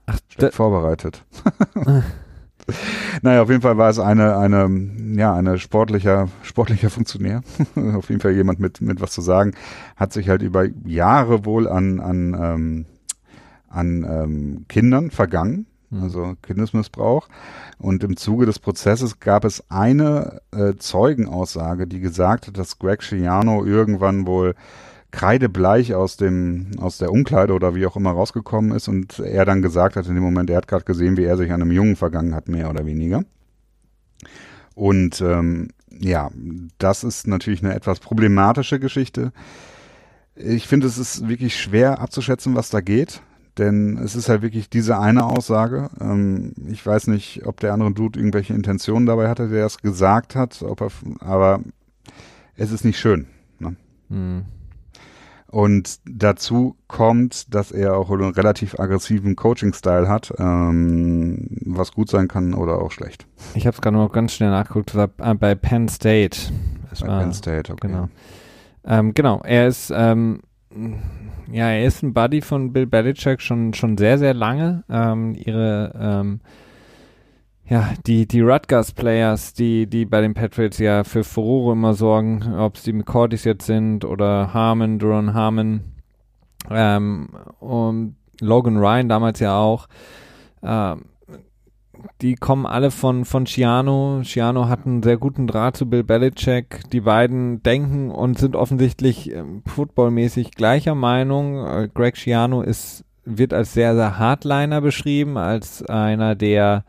Ach, vorbereitet. [laughs] [laughs] naja, auf jeden Fall war es eine, eine, ja, eine sportlicher, sportlicher Funktionär. [laughs] auf jeden Fall jemand mit, mit was zu sagen. Hat sich halt über Jahre wohl an, an, ähm, an ähm, Kindern vergangen, mhm. also Kindesmissbrauch. Und im Zuge des Prozesses gab es eine äh, Zeugenaussage, die gesagt hat, dass Greg Schiano irgendwann wohl kreidebleich aus dem aus der Umkleide oder wie auch immer rausgekommen ist und er dann gesagt hat in dem Moment, er hat gerade gesehen, wie er sich an einem Jungen vergangen hat, mehr oder weniger. Und ähm, ja, das ist natürlich eine etwas problematische Geschichte. Ich finde, es ist wirklich schwer abzuschätzen, was da geht. Denn es ist halt wirklich diese eine Aussage. Ähm, ich weiß nicht, ob der andere Dude irgendwelche Intentionen dabei hatte, der es gesagt hat, ob er, aber es ist nicht schön. Ne? Mhm. Und dazu kommt, dass er auch einen relativ aggressiven Coaching-Style hat, ähm, was gut sein kann oder auch schlecht. Ich habe es gerade noch ganz schnell nachgeguckt, äh, bei Penn State. Es bei war, Penn State, okay. Genau. Ähm, genau, er ist, ähm, ja, er ist ein Buddy von Bill Belichick schon, schon sehr, sehr lange. Ähm, ihre, ähm, ja, die, die Rutgers-Players, die, die bei den Patriots ja für Furore immer sorgen, ob es die McCordys jetzt sind oder Harmon, Duron Harmon, ähm, und Logan Ryan damals ja auch. Ähm, die kommen alle von, von Ciano. Ciano hat einen sehr guten Draht zu Bill Belichick. Die beiden denken und sind offensichtlich ähm, footballmäßig gleicher Meinung. Äh, Greg Ciano ist, wird als sehr, sehr Hardliner beschrieben, als einer, der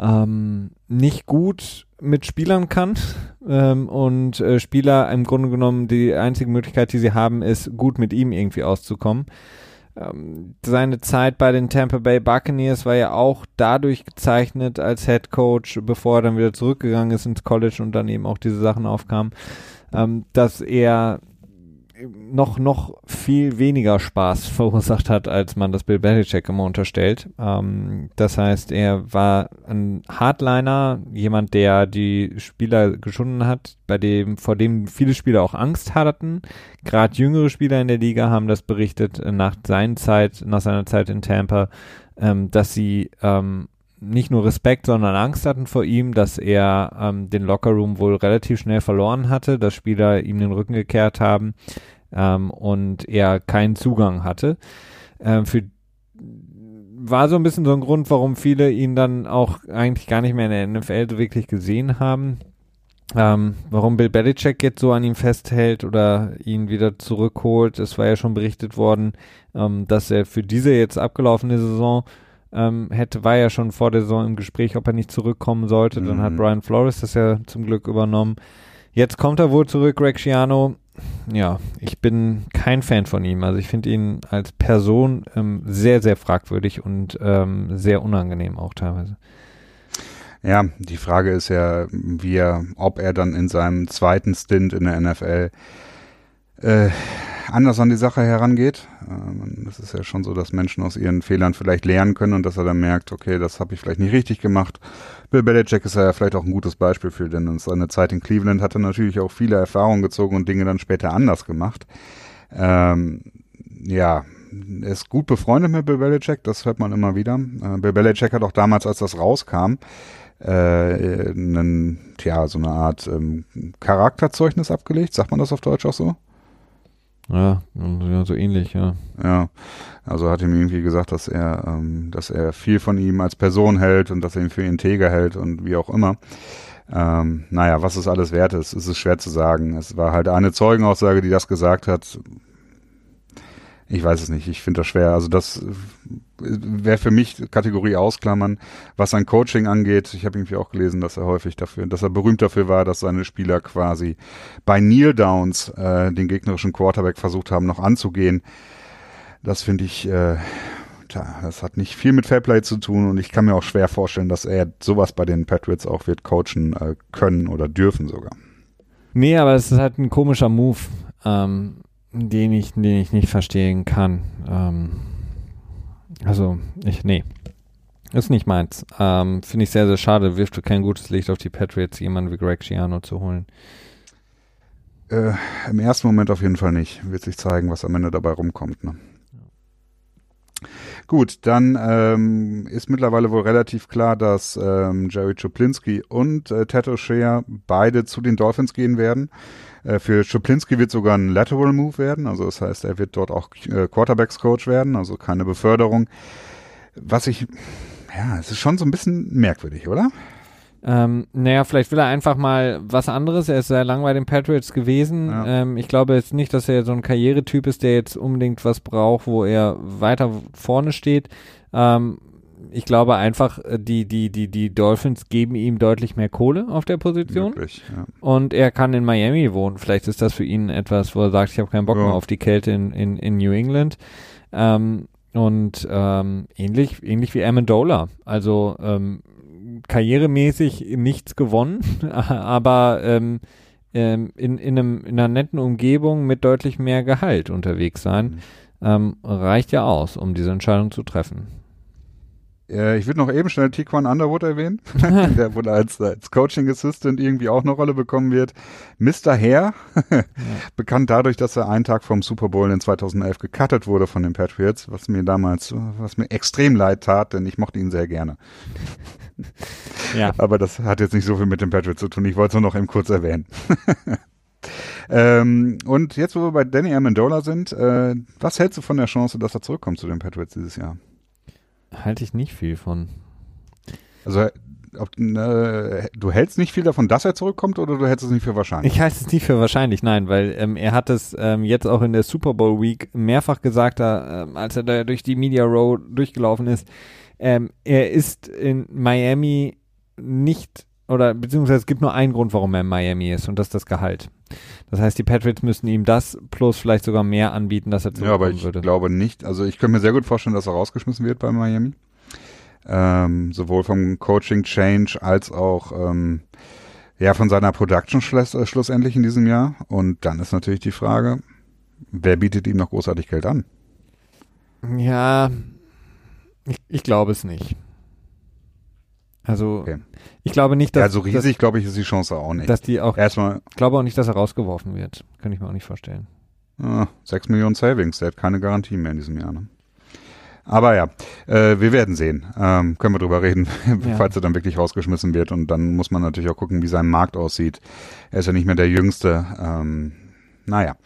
ähm, nicht gut mit Spielern kann [laughs] ähm, und äh, Spieler im Grunde genommen die einzige Möglichkeit, die sie haben, ist gut mit ihm irgendwie auszukommen. Ähm, seine Zeit bei den Tampa Bay Buccaneers war ja auch dadurch gezeichnet als Head Coach, bevor er dann wieder zurückgegangen ist ins College und dann eben auch diese Sachen aufkamen, ähm, dass er noch, noch viel weniger Spaß [laughs] verursacht hat, als man das Bill Belichick immer unterstellt. Ähm, das heißt, er war ein Hardliner, jemand, der die Spieler geschunden hat, bei dem, vor dem viele Spieler auch Angst hatten. Gerade jüngere Spieler in der Liga haben das berichtet nach seiner Zeit, nach seiner Zeit in Tampa, ähm, dass sie ähm, nicht nur Respekt, sondern Angst hatten vor ihm, dass er ähm, den Lockerroom wohl relativ schnell verloren hatte, dass Spieler ihm den Rücken gekehrt haben ähm, und er keinen Zugang hatte. Ähm, für war so ein bisschen so ein Grund, warum viele ihn dann auch eigentlich gar nicht mehr in der NFL so wirklich gesehen haben. Ähm, warum Bill Belichick jetzt so an ihm festhält oder ihn wieder zurückholt. Es war ja schon berichtet worden, ähm, dass er für diese jetzt abgelaufene Saison ähm, hätte, war ja schon vor der Saison im Gespräch, ob er nicht zurückkommen sollte. Mhm. Dann hat mhm. Brian Flores das ja zum Glück übernommen. Jetzt kommt er wohl zurück, Greg Schiano. Ja, ich bin kein Fan von ihm. Also ich finde ihn als Person ähm, sehr, sehr fragwürdig und ähm, sehr unangenehm auch teilweise. Ja, die Frage ist ja, wie er, ob er dann in seinem zweiten Stint in der NFL äh, anders an die Sache herangeht. Ähm, es ist ja schon so, dass Menschen aus ihren Fehlern vielleicht lernen können und dass er dann merkt, okay, das habe ich vielleicht nicht richtig gemacht. Bill Belichick ist ja vielleicht auch ein gutes Beispiel für, denn in seiner Zeit in Cleveland hat er natürlich auch viele Erfahrungen gezogen und Dinge dann später anders gemacht. Ähm, ja, er ist gut befreundet mit Bill Belichick, das hört man immer wieder. Äh, Bill Belichick hat auch damals, als das rauskam, äh, einen, tja, so eine Art ähm, Charakterzeugnis abgelegt. Sagt man das auf Deutsch auch so? Ja, so ähnlich, ja. Ja, also hat ihm irgendwie gesagt, dass er, ähm, dass er viel von ihm als Person hält und dass er ihn für integer hält und wie auch immer. Ähm, naja, was es alles wert ist, ist es schwer zu sagen. Es war halt eine Zeugenaussage, die das gesagt hat ich weiß es nicht, ich finde das schwer. Also das wäre für mich Kategorie ausklammern. Was sein Coaching angeht, ich habe irgendwie auch gelesen, dass er häufig dafür, dass er berühmt dafür war, dass seine Spieler quasi bei Kneel Downs äh, den gegnerischen Quarterback versucht haben, noch anzugehen. Das finde ich, äh, tja, das hat nicht viel mit Fairplay zu tun und ich kann mir auch schwer vorstellen, dass er sowas bei den Patriots auch wird coachen äh, können oder dürfen sogar. Nee, aber es ist halt ein komischer Move. Ähm, den ich, den ich nicht verstehen kann. Ähm, also, ich, nee. Ist nicht meins. Ähm, Finde ich sehr, sehr schade. Wirft du kein gutes Licht auf die Patriots, jemanden wie Greg Schiano zu holen. Äh, Im ersten Moment auf jeden Fall nicht. Wird sich zeigen, was am Ende dabei rumkommt. Ne? Gut, dann ähm, ist mittlerweile wohl relativ klar, dass ähm, Jerry Czuplinski und äh, Ted O'Shea beide zu den Dolphins gehen werden. Äh, für Czuplinski wird sogar ein Lateral Move werden, also das heißt, er wird dort auch äh, Quarterbacks Coach werden, also keine Beförderung. Was ich, ja, es ist schon so ein bisschen merkwürdig, oder? Ähm, naja, vielleicht will er einfach mal was anderes. Er ist sehr lang bei den Patriots gewesen. Ja. Ähm, ich glaube jetzt nicht, dass er so ein Karrieretyp ist, der jetzt unbedingt was braucht, wo er weiter vorne steht. Ähm, ich glaube einfach, äh, die, die, die, die Dolphins geben ihm deutlich mehr Kohle auf der Position. Wirklich, ja. Und er kann in Miami wohnen. Vielleicht ist das für ihn etwas, wo er sagt, ich habe keinen Bock ja. mehr auf die Kälte in, in, in New England. Ähm, und ähm, ähnlich, ähnlich wie Amendola. Also ähm, karrieremäßig nichts gewonnen, [laughs] aber ähm, ähm, in, in, einem, in einer netten Umgebung mit deutlich mehr Gehalt unterwegs sein, mhm. ähm, reicht ja aus, um diese Entscheidung zu treffen. Äh, ich würde noch eben schnell Tiquan Underwood erwähnen, [laughs] der wohl als, als Coaching Assistant irgendwie auch eine Rolle bekommen wird. Mr. Hare, [laughs] bekannt dadurch, dass er einen Tag vom Super Bowl in 2011 gecuttet wurde von den Patriots, was mir damals, was mir extrem leid tat, denn ich mochte ihn sehr gerne. ja. [laughs] Aber das hat jetzt nicht so viel mit den Patriots zu tun. Ich wollte es nur noch eben kurz erwähnen. ähm, und jetzt, wo wir bei Danny Amendola sind, äh, was hältst du von der Chance, dass er zurückkommt zu den Patriots dieses Jahr? Halte ich nicht viel von. Also ob, äh, du hältst nicht viel davon, dass er zurückkommt oder du hältst es nicht für wahrscheinlich? Ich halte es nicht für wahrscheinlich, nein, weil ähm, er hat es ähm, jetzt auch in der Super Bowl Week mehrfach gesagt, da, ähm, als er da durch die Media Row durchgelaufen ist. Ähm, er ist in Miami nicht oder beziehungsweise es gibt nur einen Grund, warum er in Miami ist und das ist das Gehalt. Das heißt, die Patriots müssen ihm das plus vielleicht sogar mehr anbieten, dass er zurückkommen Ja, aber ich würde. glaube nicht. Also ich könnte mir sehr gut vorstellen, dass er rausgeschmissen wird bei Miami. Ähm, sowohl vom Coaching Change als auch ähm, ja von seiner Production äh, schlussendlich in diesem Jahr. Und dann ist natürlich die Frage, wer bietet ihm noch großartig Geld an? Ja, ich, ich glaube es nicht. Also okay. ich glaube nicht, dass. Ja, so riesig, glaube ich, ist die Chance auch nicht. Dass die auch. Erstmal. Ich glaube auch nicht, dass er rausgeworfen wird. Kann ich mir auch nicht vorstellen. Ah, 6 Millionen Savings, der hat keine Garantie mehr in diesem Jahr. Ne? Aber ja, äh, wir werden sehen. Ähm, können wir drüber reden, [laughs] ja. falls er dann wirklich rausgeschmissen wird. Und dann muss man natürlich auch gucken, wie sein Markt aussieht. Er ist ja nicht mehr der Jüngste. Ähm, naja.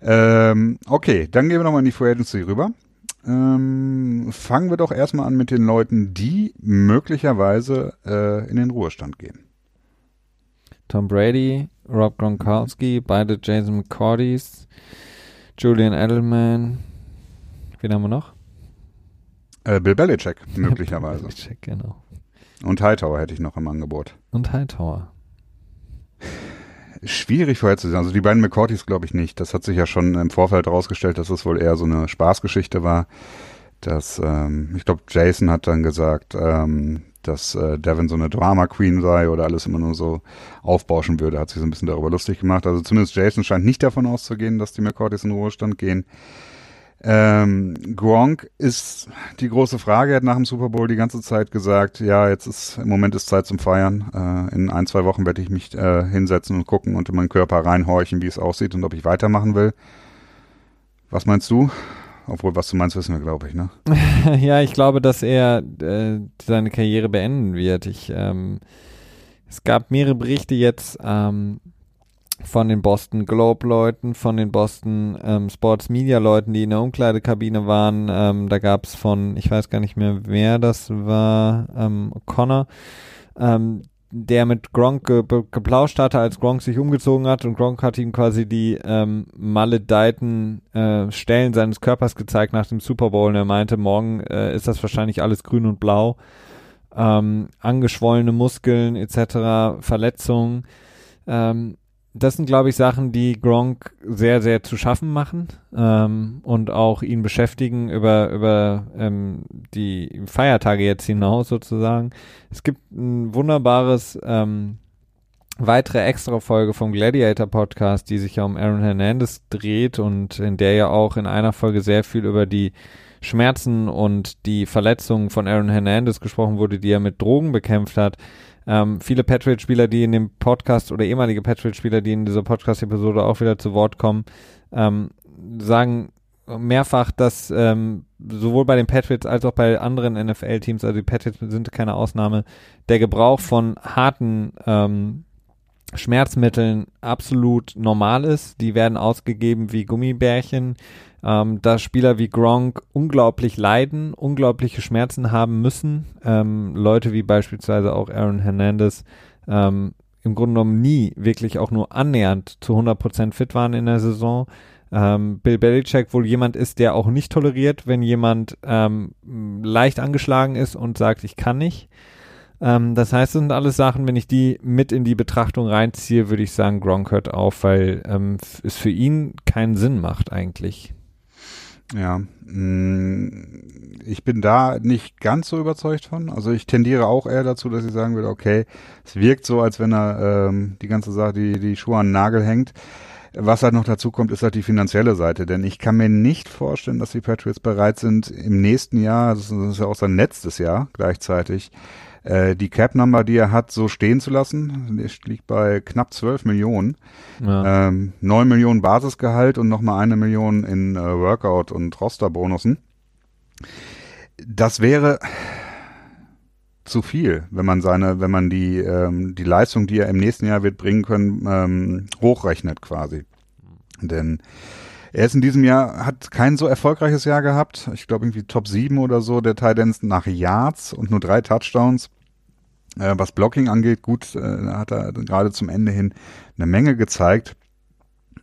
Ähm, okay, dann gehen wir nochmal in die Free Agency rüber. Ähm, fangen wir doch erstmal an mit den Leuten, die möglicherweise äh, in den Ruhestand gehen. Tom Brady, Rob Gronkowski, beide Jason McCordys, Julian Edelman. Wen haben wir noch? Äh, Bill Belichick, [laughs] möglicherweise. Bill Belichick, genau. Und Hightower hätte ich noch im Angebot. Und Hightower schwierig vorherzusehen. Also die beiden McCourtys glaube ich nicht. Das hat sich ja schon im Vorfeld herausgestellt, dass es wohl eher so eine Spaßgeschichte war. Dass, ähm, ich glaube, Jason hat dann gesagt, ähm, dass äh, Devin so eine Drama Queen sei oder alles immer nur so aufbauschen würde, hat sich so ein bisschen darüber lustig gemacht. Also zumindest Jason scheint nicht davon auszugehen, dass die McCourtys in Ruhestand gehen. Ähm, Gronk ist die große Frage. Er hat nach dem Super Bowl die ganze Zeit gesagt, ja, jetzt ist im Moment ist Zeit zum Feiern. Äh, in ein, zwei Wochen werde ich mich äh, hinsetzen und gucken und in meinen Körper reinhorchen, wie es aussieht und ob ich weitermachen will. Was meinst du? Obwohl, was du meinst, wissen wir, glaube ich, ne? [laughs] ja, ich glaube, dass er äh, seine Karriere beenden wird. Ich, ähm, es gab mehrere Berichte jetzt, ähm, von den Boston Globe Leuten, von den Boston ähm, Sports Media Leuten, die in der Umkleidekabine waren. Ähm, da gab es von, ich weiß gar nicht mehr, wer das war, ähm, Connor, ähm, der mit Gronk ge geplauscht hatte, als Gronk sich umgezogen hat und Gronk hat ihm quasi die ähm, maledeiten äh, Stellen seines Körpers gezeigt nach dem Super Bowl und er meinte, morgen äh, ist das wahrscheinlich alles grün und blau. Ähm, angeschwollene Muskeln etc., Verletzungen. Ähm, das sind, glaube ich, Sachen, die Gronk sehr, sehr zu schaffen machen ähm, und auch ihn beschäftigen über, über ähm, die Feiertage jetzt hinaus sozusagen. Es gibt ein wunderbares ähm, weitere Extra-Folge vom Gladiator Podcast, die sich ja um Aaron Hernandez dreht und in der ja auch in einer Folge sehr viel über die Schmerzen und die Verletzungen von Aaron Hernandez gesprochen wurde, die er mit Drogen bekämpft hat. Ähm, viele Patriot-Spieler, die in dem Podcast oder ehemalige Patriot-Spieler, die in dieser Podcast-Episode auch wieder zu Wort kommen, ähm, sagen mehrfach, dass ähm, sowohl bei den Patriots als auch bei anderen NFL-Teams, also die Patriots sind keine Ausnahme, der Gebrauch von harten ähm, Schmerzmitteln absolut normal ist. Die werden ausgegeben wie Gummibärchen. Ähm, da Spieler wie Gronk unglaublich leiden, unglaubliche Schmerzen haben müssen. Ähm, Leute wie beispielsweise auch Aaron Hernandez ähm, im Grunde genommen nie wirklich auch nur annähernd zu 100% fit waren in der Saison. Ähm, Bill Belichick wohl jemand ist, der auch nicht toleriert, wenn jemand ähm, leicht angeschlagen ist und sagt, ich kann nicht. Ähm, das heißt, das sind alles Sachen, wenn ich die mit in die Betrachtung reinziehe, würde ich sagen, Gronk hört auf, weil ähm, es für ihn keinen Sinn macht eigentlich. Ja, mm, ich bin da nicht ganz so überzeugt von. Also ich tendiere auch eher dazu, dass ich sagen würde, okay, es wirkt so, als wenn er ähm, die ganze Sache, die, die Schuhe an den Nagel hängt. Was halt noch dazu kommt, ist halt die finanzielle Seite, denn ich kann mir nicht vorstellen, dass die Patriots bereit sind, im nächsten Jahr, das ist ja auch sein letztes Jahr gleichzeitig, äh, die Cap-Number, die er hat, so stehen zu lassen. Liegt bei knapp 12 Millionen. Ja. Ähm, 9 Millionen Basisgehalt und nochmal eine Million in äh, Workout- und Rosterbonussen. Das wäre zu viel, wenn man seine, wenn man die, ähm, die Leistung, die er im nächsten Jahr wird bringen können, ähm, hochrechnet quasi. Denn er ist in diesem Jahr, hat kein so erfolgreiches Jahr gehabt. Ich glaube irgendwie Top 7 oder so der Titans nach Yards und nur drei Touchdowns. Äh, was Blocking angeht, gut, äh, hat er gerade zum Ende hin eine Menge gezeigt.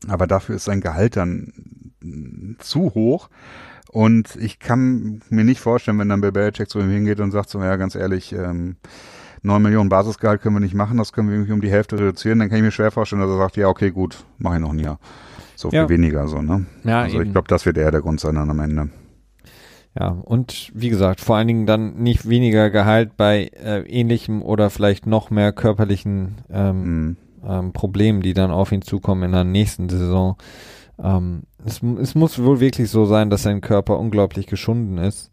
Aber dafür ist sein Gehalt dann zu hoch. Und ich kann mir nicht vorstellen, wenn dann Bill Belichick zu ihm hingeht und sagt so, ja, ganz ehrlich, ähm, 9 Millionen Basisgehalt können wir nicht machen, das können wir irgendwie um die Hälfte reduzieren, dann kann ich mir schwer vorstellen, dass er sagt, ja, okay, gut, mache ich noch ein Jahr. So ja. viel weniger, so, ne? Ja, also eben. ich glaube, das wird eher der Grund sein dann am Ende. Ja, und wie gesagt, vor allen Dingen dann nicht weniger Gehalt bei äh, ähnlichem oder vielleicht noch mehr körperlichen ähm, mhm. ähm, Problemen, die dann auf ihn zukommen in der nächsten Saison. Ähm, es, es muss wohl wirklich so sein, dass sein Körper unglaublich geschunden ist.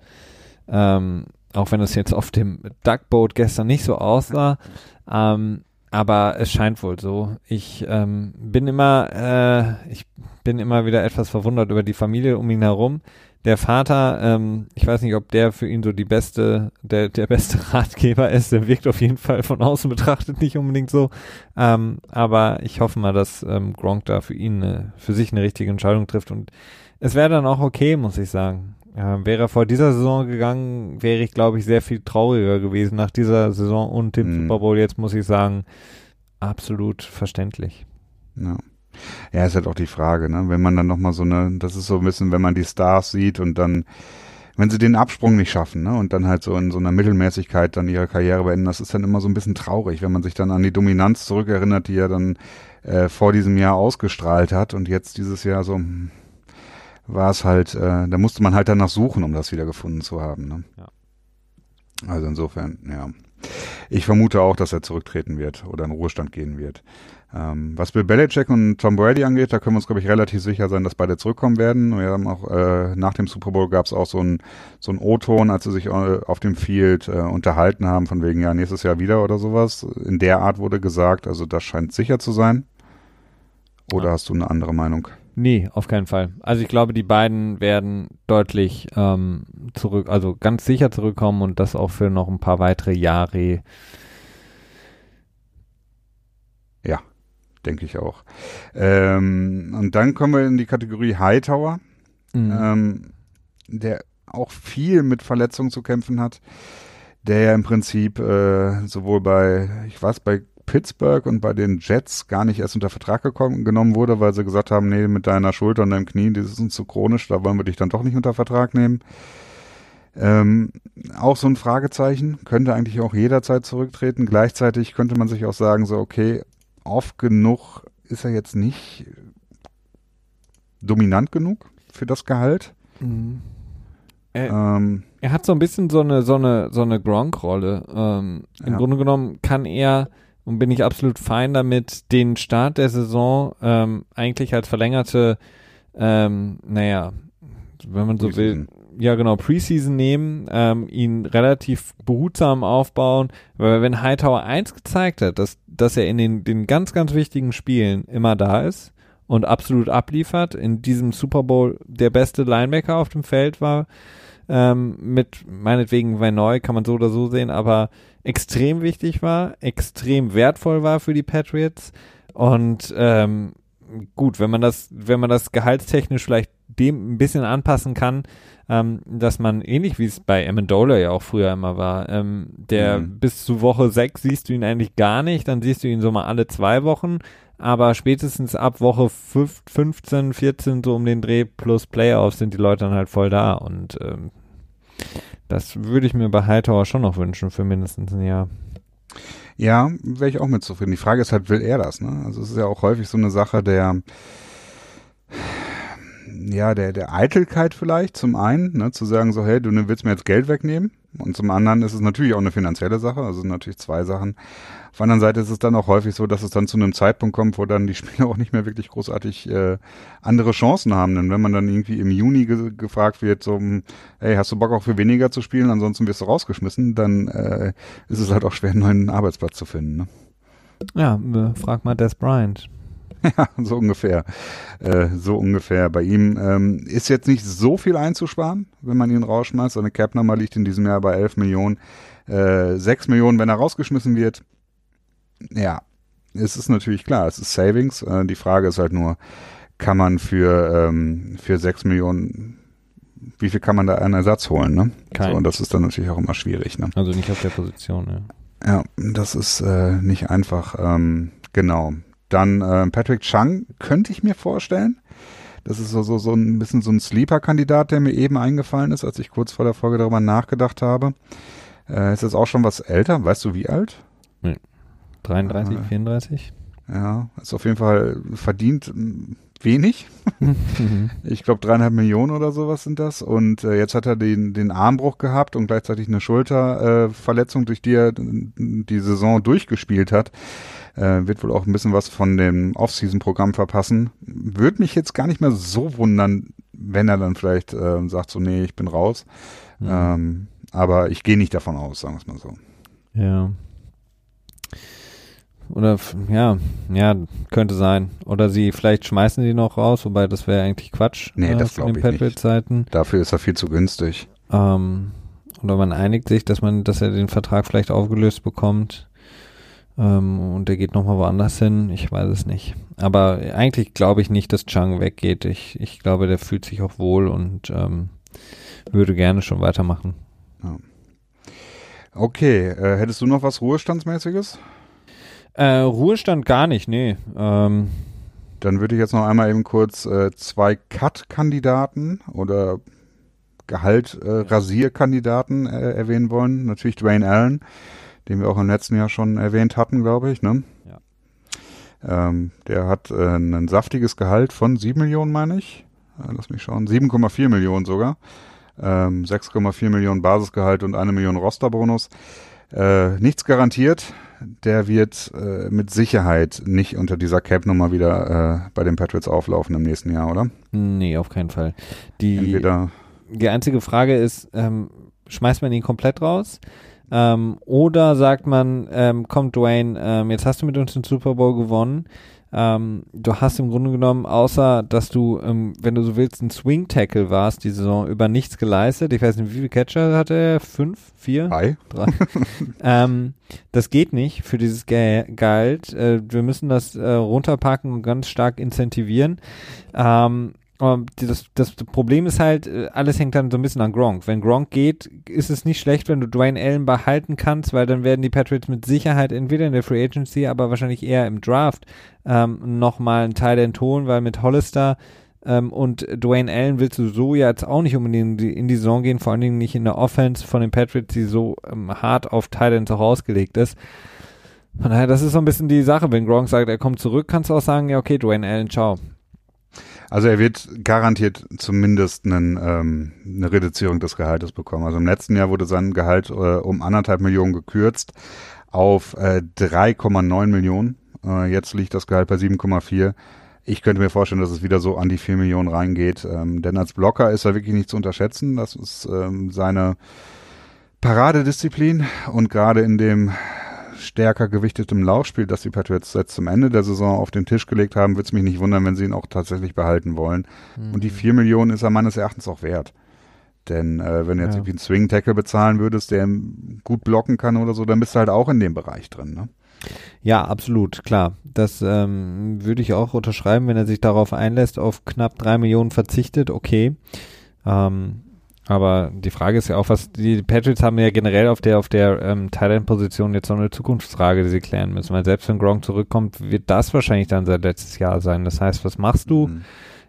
Ähm, auch wenn es jetzt auf dem Duckboat gestern nicht so aussah. Ähm, aber es scheint wohl so. Ich ähm, bin immer, äh, ich bin immer wieder etwas verwundert über die Familie um ihn herum. Der Vater, ähm, ich weiß nicht, ob der für ihn so die beste, der, der beste [laughs] Ratgeber ist. Der wirkt auf jeden Fall von außen betrachtet nicht unbedingt so. Ähm, aber ich hoffe mal, dass ähm, Gronk da für ihn eine, für sich eine richtige Entscheidung trifft. Und es wäre dann auch okay, muss ich sagen. Ja, wäre er vor dieser Saison gegangen, wäre ich, glaube ich, sehr viel trauriger gewesen nach dieser Saison und dem mhm. Super Bowl. Jetzt muss ich sagen, absolut verständlich. Ja. Ja, ist halt auch die Frage, ne? Wenn man dann nochmal so eine, das ist so ein bisschen, wenn man die Stars sieht und dann, wenn sie den Absprung nicht schaffen, ne? Und dann halt so in so einer Mittelmäßigkeit dann ihre Karriere beenden, das ist dann immer so ein bisschen traurig, wenn man sich dann an die Dominanz zurückerinnert, die er dann äh, vor diesem Jahr ausgestrahlt hat und jetzt dieses Jahr so hm, war es halt, äh, da musste man halt danach suchen, um das wieder gefunden zu haben. Ne? Ja. Also insofern, ja. Ich vermute auch, dass er zurücktreten wird oder in Ruhestand gehen wird. Ähm, was Bill Belichick und Tom Brady angeht, da können wir uns, glaube ich, relativ sicher sein, dass beide zurückkommen werden. Wir haben auch äh, nach dem Super Bowl gab es auch so ein so ein O-Ton, als sie sich äh, auf dem Field äh, unterhalten haben, von wegen ja nächstes Jahr wieder oder sowas. In der Art wurde gesagt, also das scheint sicher zu sein. Oder ja. hast du eine andere Meinung? Nee, auf keinen Fall. Also ich glaube, die beiden werden deutlich ähm, zurück, also ganz sicher zurückkommen und das auch für noch ein paar weitere Jahre. Ja, denke ich auch. Ähm, und dann kommen wir in die Kategorie Hightower, mhm. ähm, der auch viel mit Verletzungen zu kämpfen hat, der ja im Prinzip äh, sowohl bei, ich weiß, bei Pittsburgh und bei den Jets gar nicht erst unter Vertrag gekommen, genommen wurde, weil sie gesagt haben, nee, mit deiner Schulter und deinem Knie, das ist uns zu chronisch, da wollen wir dich dann doch nicht unter Vertrag nehmen. Ähm, auch so ein Fragezeichen, könnte eigentlich auch jederzeit zurücktreten. Gleichzeitig könnte man sich auch sagen, so, okay, oft genug ist er jetzt nicht dominant genug für das Gehalt. Mhm. Er, ähm, er, hat so ein bisschen so eine, so eine, so eine Gronk-Rolle. Ähm, Im ja. Grunde genommen kann er und bin ich absolut fein damit, den Start der Saison ähm, eigentlich als verlängerte, ähm, naja, wenn man so will, ja genau, Preseason nehmen, ähm, ihn relativ behutsam aufbauen, weil wenn Hightower eins gezeigt hat, dass, dass er in den, den ganz, ganz wichtigen Spielen immer da ist und absolut abliefert. In diesem Super Bowl der beste Linebacker auf dem Feld war. Ähm, mit meinetwegen Neu kann man so oder so sehen, aber extrem wichtig war, extrem wertvoll war für die Patriots. Und ähm, gut, wenn man das, wenn man das gehaltstechnisch vielleicht dem ein bisschen anpassen kann, ähm, dass man ähnlich wie es bei Amendola ja auch früher immer war, ähm, der mhm. bis zu Woche 6 siehst du ihn eigentlich gar nicht, dann siehst du ihn so mal alle zwei Wochen, aber spätestens ab Woche 5, 15, 14 so um den Dreh plus Playoffs sind die Leute dann halt voll da und ähm, das würde ich mir bei Hightower schon noch wünschen für mindestens ein Jahr. Ja, wäre ich auch mit zufrieden. Die Frage ist halt, will er das? Ne? Also es ist ja auch häufig so eine Sache der ja, der, der Eitelkeit vielleicht zum einen, ne, zu sagen so, hey, du willst mir jetzt Geld wegnehmen. Und zum anderen ist es natürlich auch eine finanzielle Sache, also natürlich zwei Sachen. Auf der anderen Seite ist es dann auch häufig so, dass es dann zu einem Zeitpunkt kommt, wo dann die Spieler auch nicht mehr wirklich großartig äh, andere Chancen haben. Denn wenn man dann irgendwie im Juni ge gefragt wird, so, hm, hey, hast du Bock auch für weniger zu spielen, ansonsten wirst du rausgeschmissen, dann äh, ist es halt auch schwer, einen neuen Arbeitsplatz zu finden. Ne? Ja, äh, frag mal Des Bryant. [laughs] Ja, so ungefähr. Äh, so ungefähr. Bei ihm ähm, ist jetzt nicht so viel einzusparen, wenn man ihn rausschmeißt. Seine Cap-Nummer liegt in diesem Jahr bei 11 Millionen. Äh, 6 Millionen, wenn er rausgeschmissen wird. Ja, es ist natürlich klar, es ist Savings. Äh, die Frage ist halt nur, kann man für, ähm, für 6 Millionen, wie viel kann man da einen Ersatz holen? Ne? Kein. So, und das ist dann natürlich auch immer schwierig. Ne? Also nicht auf der Position, ja. Ja, das ist äh, nicht einfach. Ähm, genau. Dann äh, Patrick Chung könnte ich mir vorstellen. Das ist so, so, so ein bisschen so ein Sleeper-Kandidat, der mir eben eingefallen ist, als ich kurz vor der Folge darüber nachgedacht habe. Äh, ist jetzt auch schon was älter. Weißt du, wie alt? Nee. 33, äh, 34? Ja, ist auf jeden Fall verdient wenig. [laughs] ich glaube dreieinhalb Millionen oder sowas sind das. Und äh, jetzt hat er den, den Armbruch gehabt und gleichzeitig eine Schulterverletzung, äh, durch die er die Saison durchgespielt hat. Äh, wird wohl auch ein bisschen was von dem Off-Season-Programm verpassen. Würde mich jetzt gar nicht mehr so wundern, wenn er dann vielleicht äh, sagt so, nee, ich bin raus. Mhm. Ähm, aber ich gehe nicht davon aus, sagen wir es mal so. Ja. Oder ja, ja, könnte sein. Oder sie vielleicht schmeißen die noch raus, wobei das wäre eigentlich Quatsch. Nee, äh, das glaube ich nicht. Dafür ist er viel zu günstig. Ähm, oder man einigt sich, dass man, dass er den Vertrag vielleicht aufgelöst bekommt. Ähm, und der geht nochmal woanders hin. Ich weiß es nicht. Aber eigentlich glaube ich nicht, dass Chang weggeht. Ich, ich glaube, der fühlt sich auch wohl und ähm, würde gerne schon weitermachen. Ja. Okay, äh, hättest du noch was Ruhestandsmäßiges? Äh, Ruhestand gar nicht, nee. Ähm, Dann würde ich jetzt noch einmal eben kurz äh, zwei Cut-Kandidaten oder Gehalt-Rasierkandidaten äh, erwähnen wollen. Natürlich Dwayne Allen, den wir auch im letzten Jahr schon erwähnt hatten, glaube ich. Ne? Ja. Ähm, der hat äh, ein saftiges Gehalt von 7 Millionen, meine ich. Äh, lass mich schauen. 7,4 Millionen sogar. Ähm, 6,4 Millionen Basisgehalt und eine Million Rosterbonus. Äh, nichts garantiert der wird äh, mit Sicherheit nicht unter dieser Cap-Nummer wieder äh, bei den Patriots auflaufen im nächsten Jahr, oder? Nee, auf keinen Fall. Die, Entweder die einzige Frage ist, ähm, schmeißt man ihn komplett raus? Ähm, oder sagt man, ähm, komm Dwayne, ähm, jetzt hast du mit uns den Super Bowl gewonnen, ähm, du hast im Grunde genommen, außer dass du, ähm, wenn du so willst, ein Swing Tackle warst die Saison über nichts geleistet. Ich weiß nicht, wie viele Catcher hatte er? Fünf? Vier? Drei. Drei. [laughs] ähm, das geht nicht für dieses Gehalt. Äh, wir müssen das äh, runterpacken und ganz stark incentivieren. Ähm, das, das Problem ist halt, äh, alles hängt dann so ein bisschen an Gronk. Wenn Gronk geht, ist es nicht schlecht, wenn du Dwayne Allen behalten kannst, weil dann werden die Patriots mit Sicherheit entweder in der Free Agency, aber wahrscheinlich eher im Draft ähm, nochmal einen Teil entholen, weil mit Hollister ähm, und Dwayne Allen willst du so ja jetzt auch nicht unbedingt in die, in die Saison gehen, vor allen Dingen nicht in der Offense von den Patriots, die so ähm, hart auf Titans auch ausgelegt ist. Von daher, das ist so ein bisschen die Sache. Wenn Gronk sagt, er kommt zurück, kannst du auch sagen, ja, okay, Dwayne Allen, ciao. Also er wird garantiert zumindest einen, ähm, eine Reduzierung des Gehaltes bekommen. Also im letzten Jahr wurde sein Gehalt äh, um anderthalb Millionen gekürzt auf äh, 3,9 Millionen. Äh, jetzt liegt das Gehalt bei 7,4. Ich könnte mir vorstellen, dass es wieder so an die 4 Millionen reingeht. Ähm, denn als Blocker ist er wirklich nicht zu unterschätzen. Das ist ähm, seine Paradedisziplin und gerade in dem stärker gewichtetem Laufspiel, das die Patriots jetzt zum Ende der Saison auf den Tisch gelegt haben, würde es mich nicht wundern, wenn sie ihn auch tatsächlich behalten wollen. Mhm. Und die vier Millionen ist er meines Erachtens auch wert. Denn äh, wenn du jetzt ja. irgendwie einen Swing-Tackle bezahlen würdest, der gut blocken kann oder so, dann bist du halt auch in dem Bereich drin, ne? Ja, absolut, klar. Das ähm, würde ich auch unterschreiben, wenn er sich darauf einlässt, auf knapp drei Millionen verzichtet, okay. Ähm, aber die Frage ist ja auch, was die Patriots haben ja generell auf der auf der ähm, Thailand-Position jetzt noch eine Zukunftsfrage, die sie klären müssen. Weil selbst wenn Gronk zurückkommt, wird das wahrscheinlich dann sein letztes Jahr sein. Das heißt, was machst du? Mhm.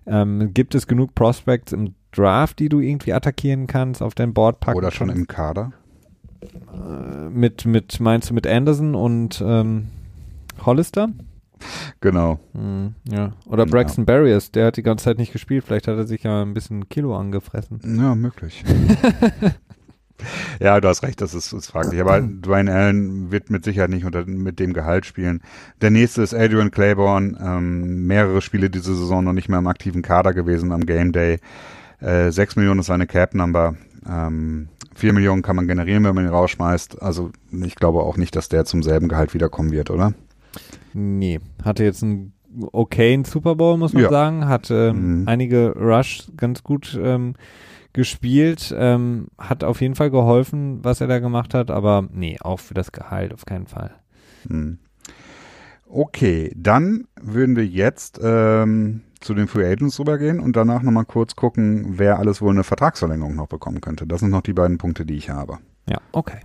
Ähm, gibt es genug Prospects im Draft, die du irgendwie attackieren kannst, auf dein Board packen Oder schon kannst? im Kader? Äh, mit, mit, meinst du mit Anderson und ähm, Hollister? [laughs] Genau. Hm, ja. Oder Braxton ja. Barriers, der hat die ganze Zeit nicht gespielt. Vielleicht hat er sich ja ein bisschen Kilo angefressen. Ja, möglich. [laughs] ja, du hast recht, das ist, ist fraglich. Aber Dwayne Allen wird mit Sicherheit nicht unter, mit dem Gehalt spielen. Der nächste ist Adrian Claiborne. Ähm, mehrere Spiele diese Saison noch nicht mehr im aktiven Kader gewesen am Game Day. Äh, 6 Millionen ist seine Cap-Number. Ähm, 4 Millionen kann man generieren, wenn man ihn rausschmeißt. Also ich glaube auch nicht, dass der zum selben Gehalt wiederkommen wird, oder? Nee, hatte jetzt einen okayen Super Bowl, muss man ja. sagen. Hat ähm, mhm. einige Rush ganz gut ähm, gespielt. Ähm, hat auf jeden Fall geholfen, was er da gemacht hat, aber nee, auch für das Gehalt auf keinen Fall. Mhm. Okay, dann würden wir jetzt ähm, zu den Free Agents rübergehen und danach nochmal kurz gucken, wer alles wohl eine Vertragsverlängerung noch bekommen könnte. Das sind noch die beiden Punkte, die ich habe. Ja, okay.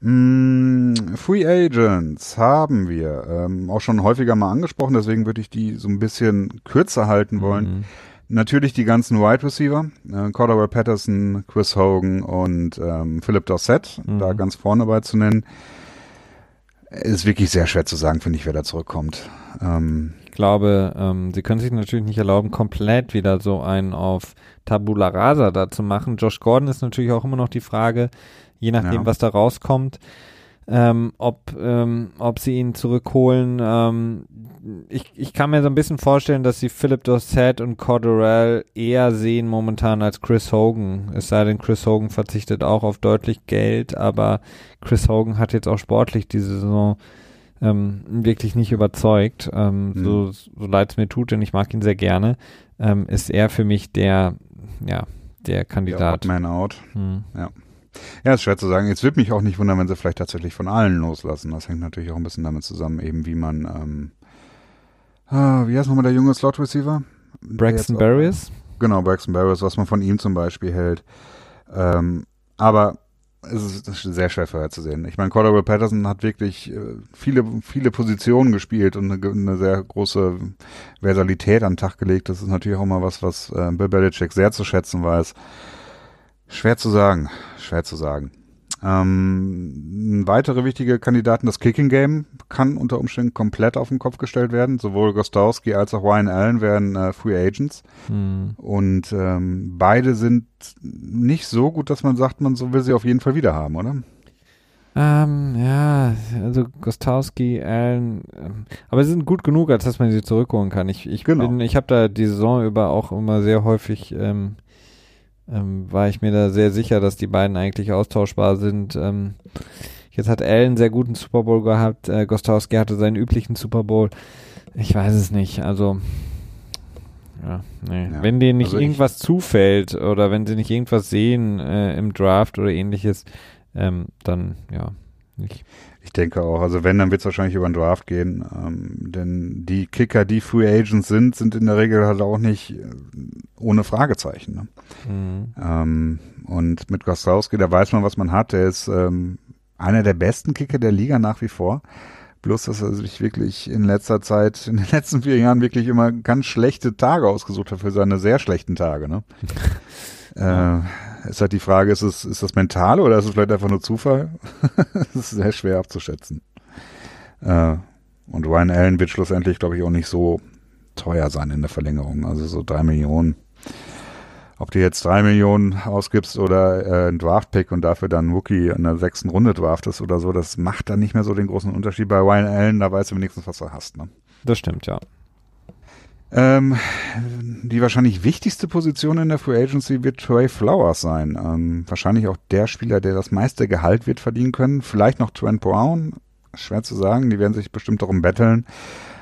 Mm, Free Agents haben wir ähm, auch schon häufiger mal angesprochen, deswegen würde ich die so ein bisschen kürzer halten wollen. Mhm. Natürlich die ganzen Wide Receiver, äh, Cordell Patterson, Chris Hogan und ähm, Philip Dorsett, mhm. da ganz vorne bei zu nennen. Ist wirklich sehr schwer zu sagen, finde ich, wer da zurückkommt. Ähm, ich glaube, ähm, sie können sich natürlich nicht erlauben, komplett wieder so einen auf Tabula Rasa da zu machen. Josh Gordon ist natürlich auch immer noch die Frage, je nachdem, ja. was da rauskommt. Ähm, ob, ähm, ob sie ihn zurückholen. Ähm, ich, ich kann mir so ein bisschen vorstellen, dass sie Philip Dorsett und Corderell eher sehen momentan als Chris Hogan. Es sei denn, Chris Hogan verzichtet auch auf deutlich Geld, aber Chris Hogan hat jetzt auch sportlich diese Saison ähm, wirklich nicht überzeugt. Ähm, mhm. So, so leid es mir tut, denn ich mag ihn sehr gerne, ähm, ist er für mich der, ja, der Kandidat. Ja, man out. Mhm. Ja. Ja, ist schwer zu sagen. Jetzt würde mich auch nicht wundern, wenn sie vielleicht tatsächlich von allen loslassen. Das hängt natürlich auch ein bisschen damit zusammen, eben wie man, ähm, ah, wie heißt nochmal der junge Slot Receiver? Braxton Barriers? Genau, Braxton Barriers, was man von ihm zum Beispiel hält. Ähm, aber es ist, sehr schwer vorherzusehen. Ich meine, Cordell Patterson hat wirklich äh, viele, viele Positionen gespielt und eine, eine, sehr große Versalität an den Tag gelegt. Das ist natürlich auch mal was, was äh, Bill Belichick sehr zu schätzen weiß. Schwer zu sagen, schwer zu sagen. Ähm, weitere wichtige Kandidaten, das Kicking Game kann unter Umständen komplett auf den Kopf gestellt werden. Sowohl Gostowski als auch Ryan Allen werden äh, Free Agents. Mhm. Und ähm, beide sind nicht so gut, dass man sagt, man so will sie auf jeden Fall wieder haben, oder? Ähm, ja, also Gostowski, Allen, ähm, aber sie sind gut genug, als dass man sie zurückholen kann. Ich, ich genau. bin, ich habe da die Saison über auch immer sehr häufig ähm, ähm, war ich mir da sehr sicher, dass die beiden eigentlich austauschbar sind. Ähm, jetzt hat Allen sehr guten Super Bowl gehabt, äh, Gostowski hatte seinen üblichen Super Bowl. Ich weiß es nicht, also ja, nee. Ja, wenn denen nicht also irgendwas zufällt oder wenn sie nicht irgendwas sehen äh, im Draft oder ähnliches, ähm, dann ja, nicht. Ich denke auch. Also wenn, dann wird es wahrscheinlich über den Draft gehen. Ähm, denn die Kicker, die Free Agents sind, sind in der Regel halt auch nicht äh, ohne Fragezeichen. Ne? Mhm. Ähm, und mit Gostowski, da weiß man, was man hat. Der ist ähm, einer der besten Kicker der Liga nach wie vor. Bloß, dass er sich wirklich in letzter Zeit, in den [laughs] letzten vier Jahren wirklich immer ganz schlechte Tage ausgesucht hat für seine sehr schlechten Tage. Ne? [laughs] äh, ist halt die Frage, ist es, ist das mental oder ist es vielleicht einfach nur Zufall? [laughs] das ist sehr schwer abzuschätzen. Äh, und Ryan Allen wird schlussendlich, glaube ich, auch nicht so teuer sein in der Verlängerung. Also so drei Millionen. Ob du jetzt drei Millionen ausgibst oder äh, ein Draft-Pick und dafür dann Rookie in der sechsten Runde draftest oder so, das macht dann nicht mehr so den großen Unterschied. Bei Ryan Allen, da weißt du wenigstens, was du hast. Ne? Das stimmt, ja. Ähm, die wahrscheinlich wichtigste Position in der Free Agency wird Trey Flowers sein. Ähm, wahrscheinlich auch der Spieler, der das meiste Gehalt wird verdienen können. Vielleicht noch Trent Brown. schwer zu sagen. Die werden sich bestimmt darum betteln.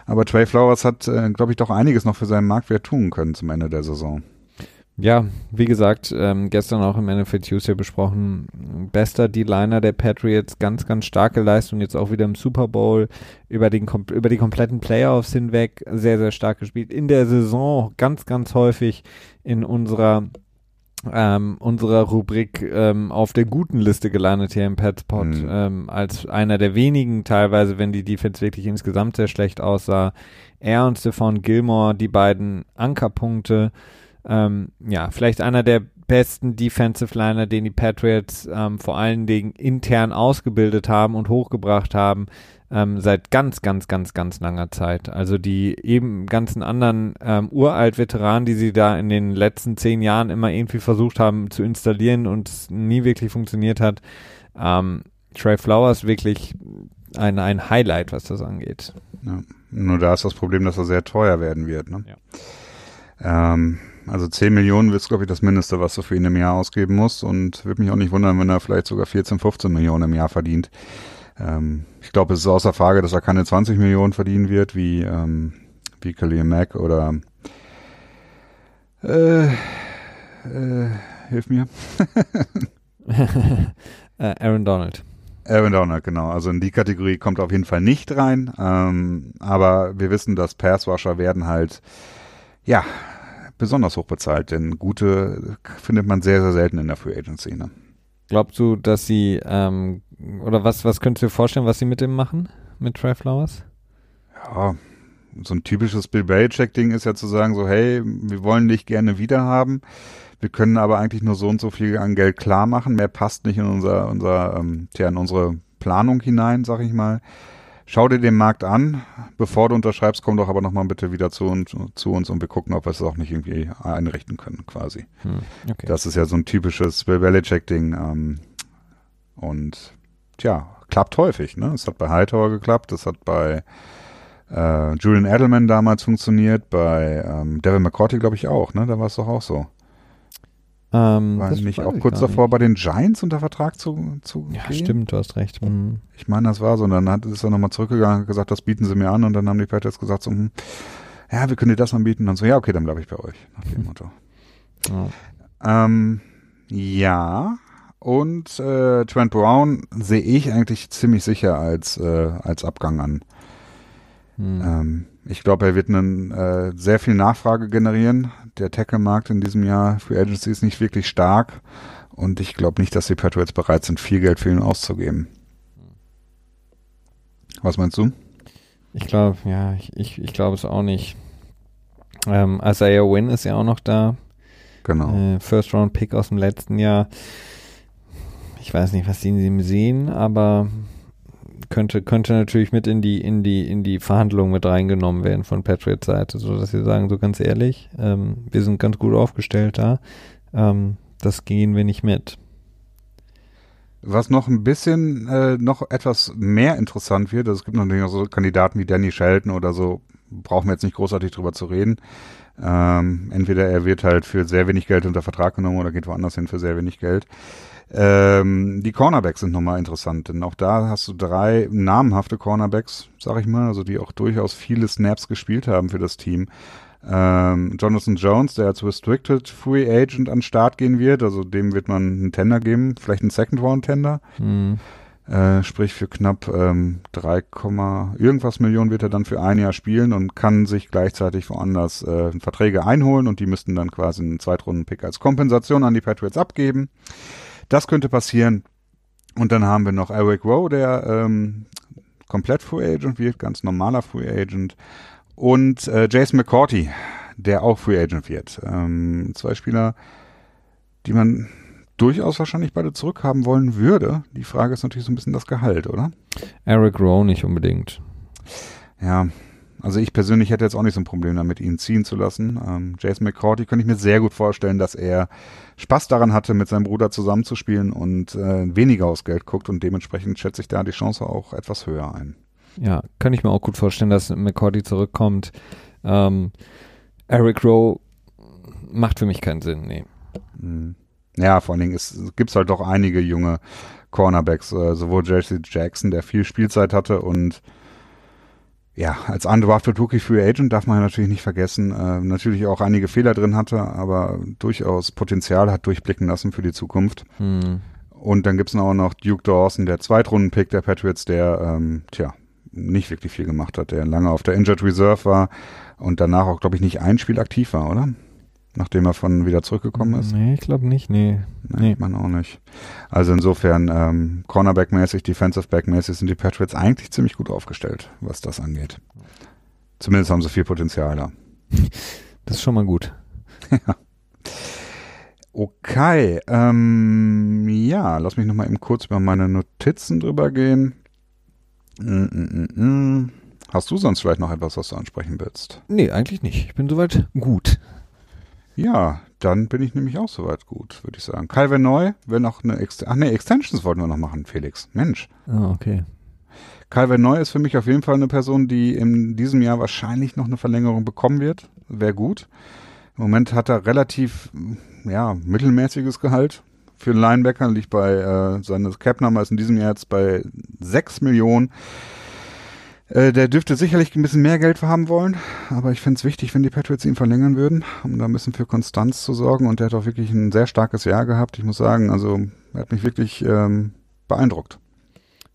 Aber Trey Flowers hat, äh, glaube ich, doch einiges noch für seinen Marktwert tun können zum Ende der Saison. Ja, wie gesagt, ähm, gestern auch im NFL Tuesday besprochen, bester D-Liner der Patriots, ganz, ganz starke Leistung, jetzt auch wieder im Super Bowl, über, den, über die kompletten Playoffs hinweg, sehr, sehr stark gespielt. In der Saison ganz, ganz häufig in unserer ähm, unserer Rubrik ähm, auf der guten Liste gelandet hier im Petspot, mhm. ähm, als einer der wenigen teilweise, wenn die Defense wirklich insgesamt sehr schlecht aussah. Er und Stephon Gilmore, die beiden Ankerpunkte, ähm, ja, vielleicht einer der besten Defensive Liner, den die Patriots ähm, vor allen Dingen intern ausgebildet haben und hochgebracht haben, ähm, seit ganz, ganz, ganz, ganz langer Zeit. Also die eben ganzen anderen ähm, Uralt-Veteranen, die sie da in den letzten zehn Jahren immer irgendwie versucht haben zu installieren und es nie wirklich funktioniert hat. Ähm, Trey Flowers wirklich ein, ein Highlight, was das angeht. Ja. Nur da ist das Problem, dass er sehr teuer werden wird. Ne? Ja. Ähm, also 10 Millionen ist, glaube ich, das Mindeste, was du für ihn im Jahr ausgeben musst. Und würde mich auch nicht wundern, wenn er vielleicht sogar 14, 15 Millionen im Jahr verdient. Ähm, ich glaube, es ist außer Frage, dass er keine 20 Millionen verdienen wird, wie, ähm, wie Khalil Mack oder äh, äh, hilf mir. [laughs] Äh, Aaron Donald. Aaron Donald, genau. Also in die Kategorie kommt auf jeden Fall nicht rein. Ähm, aber wir wissen, dass Passwasher werden halt, ja, besonders hoch bezahlt, denn gute findet man sehr, sehr selten in der Free Agency. Ne? Glaubst du, dass sie, ähm, oder was, was könntest du dir vorstellen, was sie mit dem machen, mit Trey Flowers? Ja, so ein typisches Bill Belichick-Ding ist ja zu sagen, so, hey, wir wollen dich gerne wieder haben. Wir können aber eigentlich nur so und so viel an Geld klar machen. Mehr passt nicht in unser, unser, ähm, tja, in unsere Planung hinein, sag ich mal. Schau dir den Markt an. Bevor du unterschreibst, komm doch aber nochmal bitte wieder zu, uns, zu uns und wir gucken, ob wir es auch nicht irgendwie einrichten können, quasi. Hm, okay. Das ist ja so ein typisches Bill Belichick-Ding. Ähm, und tja, klappt häufig. Ne? Es hat bei Hightower geklappt, es hat bei äh, Julian Edelman damals funktioniert, bei ähm, Devin McCourty glaube ich auch. Ne? Da war es doch auch so. Ähm, War nicht auch kurz davor bei den Giants unter Vertrag zu, zu Ja, gehen? stimmt, du hast recht. Mhm. Ich meine, das war so. Und dann hat, ist er nochmal zurückgegangen und gesagt, das bieten sie mir an. Und dann haben die Patriots gesagt, so, hm, ja, wir können dir das anbieten. Und dann so, ja, okay, dann bleibe ich bei euch. Nach dem [laughs] Motto. Ja. Ähm, ja. Und äh, Trent Brown sehe ich eigentlich ziemlich sicher als, äh, als Abgang an. Hm. Ähm, ich glaube, er wird einen, äh, sehr viel Nachfrage generieren. Der Tackle-Markt in diesem Jahr für Agency ist nicht wirklich stark. Und ich glaube nicht, dass die Patriots bereit sind, viel Geld für ihn auszugeben. Was meinst du? Ich glaube, ja, ich, ich, ich glaube es auch nicht. Ähm, Isaiah Wynn ist ja auch noch da. Genau. Äh, First Round Pick aus dem letzten Jahr. Ich weiß nicht, was sie in ihm sehen, aber könnte, könnte natürlich mit in die, in die, in die Verhandlungen mit reingenommen werden von Patriots Seite, so dass sie sagen, so ganz ehrlich, ähm, wir sind ganz gut aufgestellt da, ähm, das gehen wir nicht mit. Was noch ein bisschen, äh, noch etwas mehr interessant wird, also es gibt natürlich auch so Kandidaten wie Danny Shelton oder so, brauchen wir jetzt nicht großartig drüber zu reden. Ähm, entweder er wird halt für sehr wenig Geld unter Vertrag genommen oder geht woanders hin für sehr wenig Geld. Ähm, die Cornerbacks sind nochmal interessant, denn auch da hast du drei namhafte Cornerbacks, sag ich mal, also die auch durchaus viele Snaps gespielt haben für das Team. Ähm, Jonathan Jones, der als Restricted Free Agent an Start gehen wird, also dem wird man einen Tender geben, vielleicht einen Second Round Tender. Mhm. Äh, sprich für knapp ähm, 3, irgendwas Millionen wird er dann für ein Jahr spielen und kann sich gleichzeitig woanders äh, Verträge einholen und die müssten dann quasi einen Zweitrunden-Pick als Kompensation an die Patriots abgeben. Das könnte passieren. Und dann haben wir noch Eric Rowe, der ähm, komplett Free Agent wird, ganz normaler Free Agent. Und äh, Jason McCourty, der auch Free Agent wird. Ähm, zwei Spieler, die man durchaus wahrscheinlich beide zurückhaben wollen würde. Die Frage ist natürlich so ein bisschen das Gehalt, oder? Eric Rowe nicht unbedingt. Ja, also ich persönlich hätte jetzt auch nicht so ein Problem damit, ihn ziehen zu lassen. Ähm, Jason McCourty könnte ich mir sehr gut vorstellen, dass er Spaß daran hatte, mit seinem Bruder zusammenzuspielen und äh, weniger aus Geld guckt und dementsprechend schätze ich da die Chance auch etwas höher ein. Ja, kann ich mir auch gut vorstellen, dass McCourty zurückkommt. Ähm, Eric Rowe macht für mich keinen Sinn, nee. Mhm. Ja, vor allen Dingen gibt es halt doch einige junge Cornerbacks, äh, sowohl JC Jackson, der viel Spielzeit hatte und ja, als undrafted Rookie Free Agent darf man natürlich nicht vergessen, äh, natürlich auch einige Fehler drin hatte, aber durchaus Potenzial hat durchblicken lassen für die Zukunft. Hm. Und dann gibt's auch noch Duke Dawson, der Zweitrunden-Pick der Patriots, der, ähm, tja, nicht wirklich viel gemacht hat, der lange auf der Injured Reserve war und danach auch, glaube ich, nicht ein Spiel aktiv war, oder? Nachdem er von wieder zurückgekommen ist. Nee, ich glaube nicht, nee. Nee, nee. man auch nicht. Also insofern, ähm, Cornerback-mäßig, Defensive-Back-mäßig sind die Patriots eigentlich ziemlich gut aufgestellt, was das angeht. Zumindest haben sie viel Potenzial da. [laughs] Das ist schon mal gut. ja. Okay, ähm, ja, lass mich noch mal eben kurz über meine Notizen drüber gehen. Mm, mm, mm, Hast du sonst vielleicht noch etwas, was du ansprechen willst? Nee, eigentlich nicht. Ich bin soweit gut. Ja, dann bin ich nämlich auch soweit gut, würde ich sagen. Calvin Neu, wenn noch eine Ext Ach nee, Extensions wollten wir noch machen, Felix. Mensch. Ah, okay. Calvin Neu ist für mich auf jeden Fall eine Person, die in diesem Jahr wahrscheinlich noch eine Verlängerung bekommen wird. Wäre gut. Im Moment hat er relativ, ja, mittelmäßiges Gehalt. Für einen Linebacker liegt bei, äh, seine Cap-Nummer ist in diesem Jahr jetzt bei 6 Millionen. Äh, der dürfte sicherlich ein bisschen mehr Geld haben wollen, aber ich finde es wichtig, wenn die Patriots ihn verlängern würden, um da ein bisschen für Konstanz zu sorgen. Und der hat auch wirklich ein sehr starkes Jahr gehabt. Ich muss sagen, also er hat mich wirklich ähm, beeindruckt.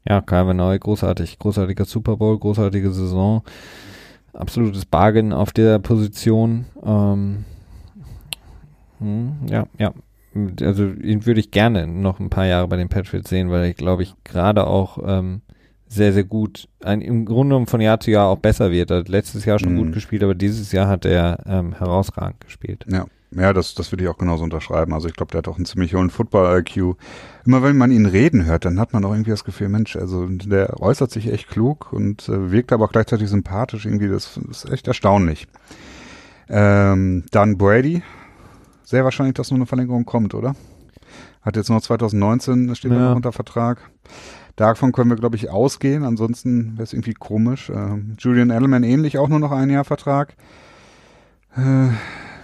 Ja, Calvin Neu, großartig, großartiger Super Bowl, großartige Saison, absolutes Bargain auf der Position. Ähm, hm, ja, ja, also ihn würde ich gerne noch ein paar Jahre bei den Patriots sehen, weil ich glaube ich gerade auch ähm, sehr, sehr gut, ein, im Grunde genommen von Jahr zu Jahr auch besser wird. Er hat letztes Jahr schon mhm. gut gespielt, aber dieses Jahr hat er ähm, herausragend gespielt. Ja. Ja, das, das würde ich auch genauso unterschreiben. Also ich glaube, der hat auch einen ziemlich hohen Football-IQ. Immer wenn man ihn reden hört, dann hat man auch irgendwie das Gefühl, Mensch, also der äußert sich echt klug und äh, wirkt aber auch gleichzeitig sympathisch. Irgendwie, das, das ist echt erstaunlich. Ähm, dann Brady. Sehr wahrscheinlich, dass nur eine Verlängerung kommt, oder? Hat jetzt noch 2019, steht ja. noch unter Vertrag. Davon können wir, glaube ich, ausgehen. Ansonsten wäre es irgendwie komisch. Äh, Julian Edelman ähnlich, auch nur noch ein Jahr Vertrag. Äh,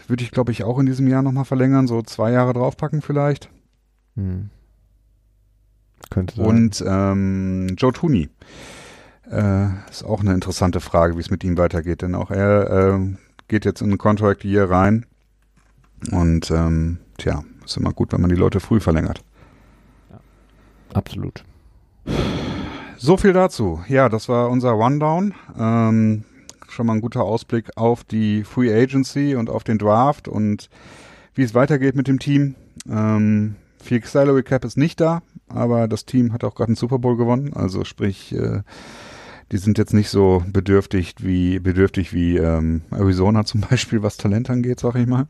Würde ich, glaube ich, auch in diesem Jahr nochmal verlängern. So zwei Jahre draufpacken vielleicht. Hm. Könnte sein. Und ähm, Joe Tooney. Äh, ist auch eine interessante Frage, wie es mit ihm weitergeht. Denn auch er äh, geht jetzt in ein Contract Year rein. Und ähm, tja, ist immer gut, wenn man die Leute früh verlängert. Ja, absolut. So viel dazu. Ja, das war unser Rundown. Ähm, schon mal ein guter Ausblick auf die Free Agency und auf den Draft und wie es weitergeht mit dem Team. Ähm, viel Salary Cap ist nicht da, aber das Team hat auch gerade einen Super Bowl gewonnen. Also sprich, äh, die sind jetzt nicht so bedürftig wie bedürftig wie ähm, Arizona [laughs] zum Beispiel, was Talent angeht, sag ich mal.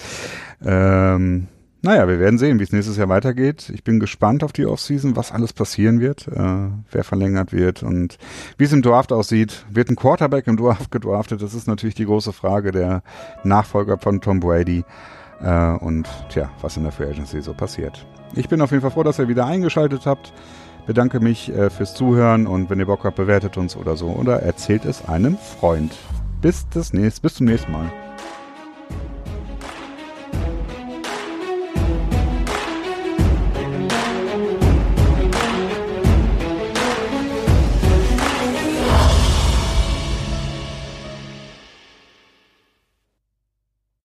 [laughs] ähm, naja, wir werden sehen, wie es nächstes Jahr weitergeht. Ich bin gespannt auf die Offseason, was alles passieren wird, äh, wer verlängert wird und wie es im Draft aussieht. Wird ein Quarterback im Draft [laughs] gedraftet? Das ist natürlich die große Frage der Nachfolger von Tom Brady. Äh, und tja, was in der Free Agency so passiert. Ich bin auf jeden Fall froh, dass ihr wieder eingeschaltet habt. Bedanke mich äh, fürs Zuhören und wenn ihr Bock habt, bewertet uns oder so oder erzählt es einem Freund. Bis, das nächste, bis zum nächsten Mal.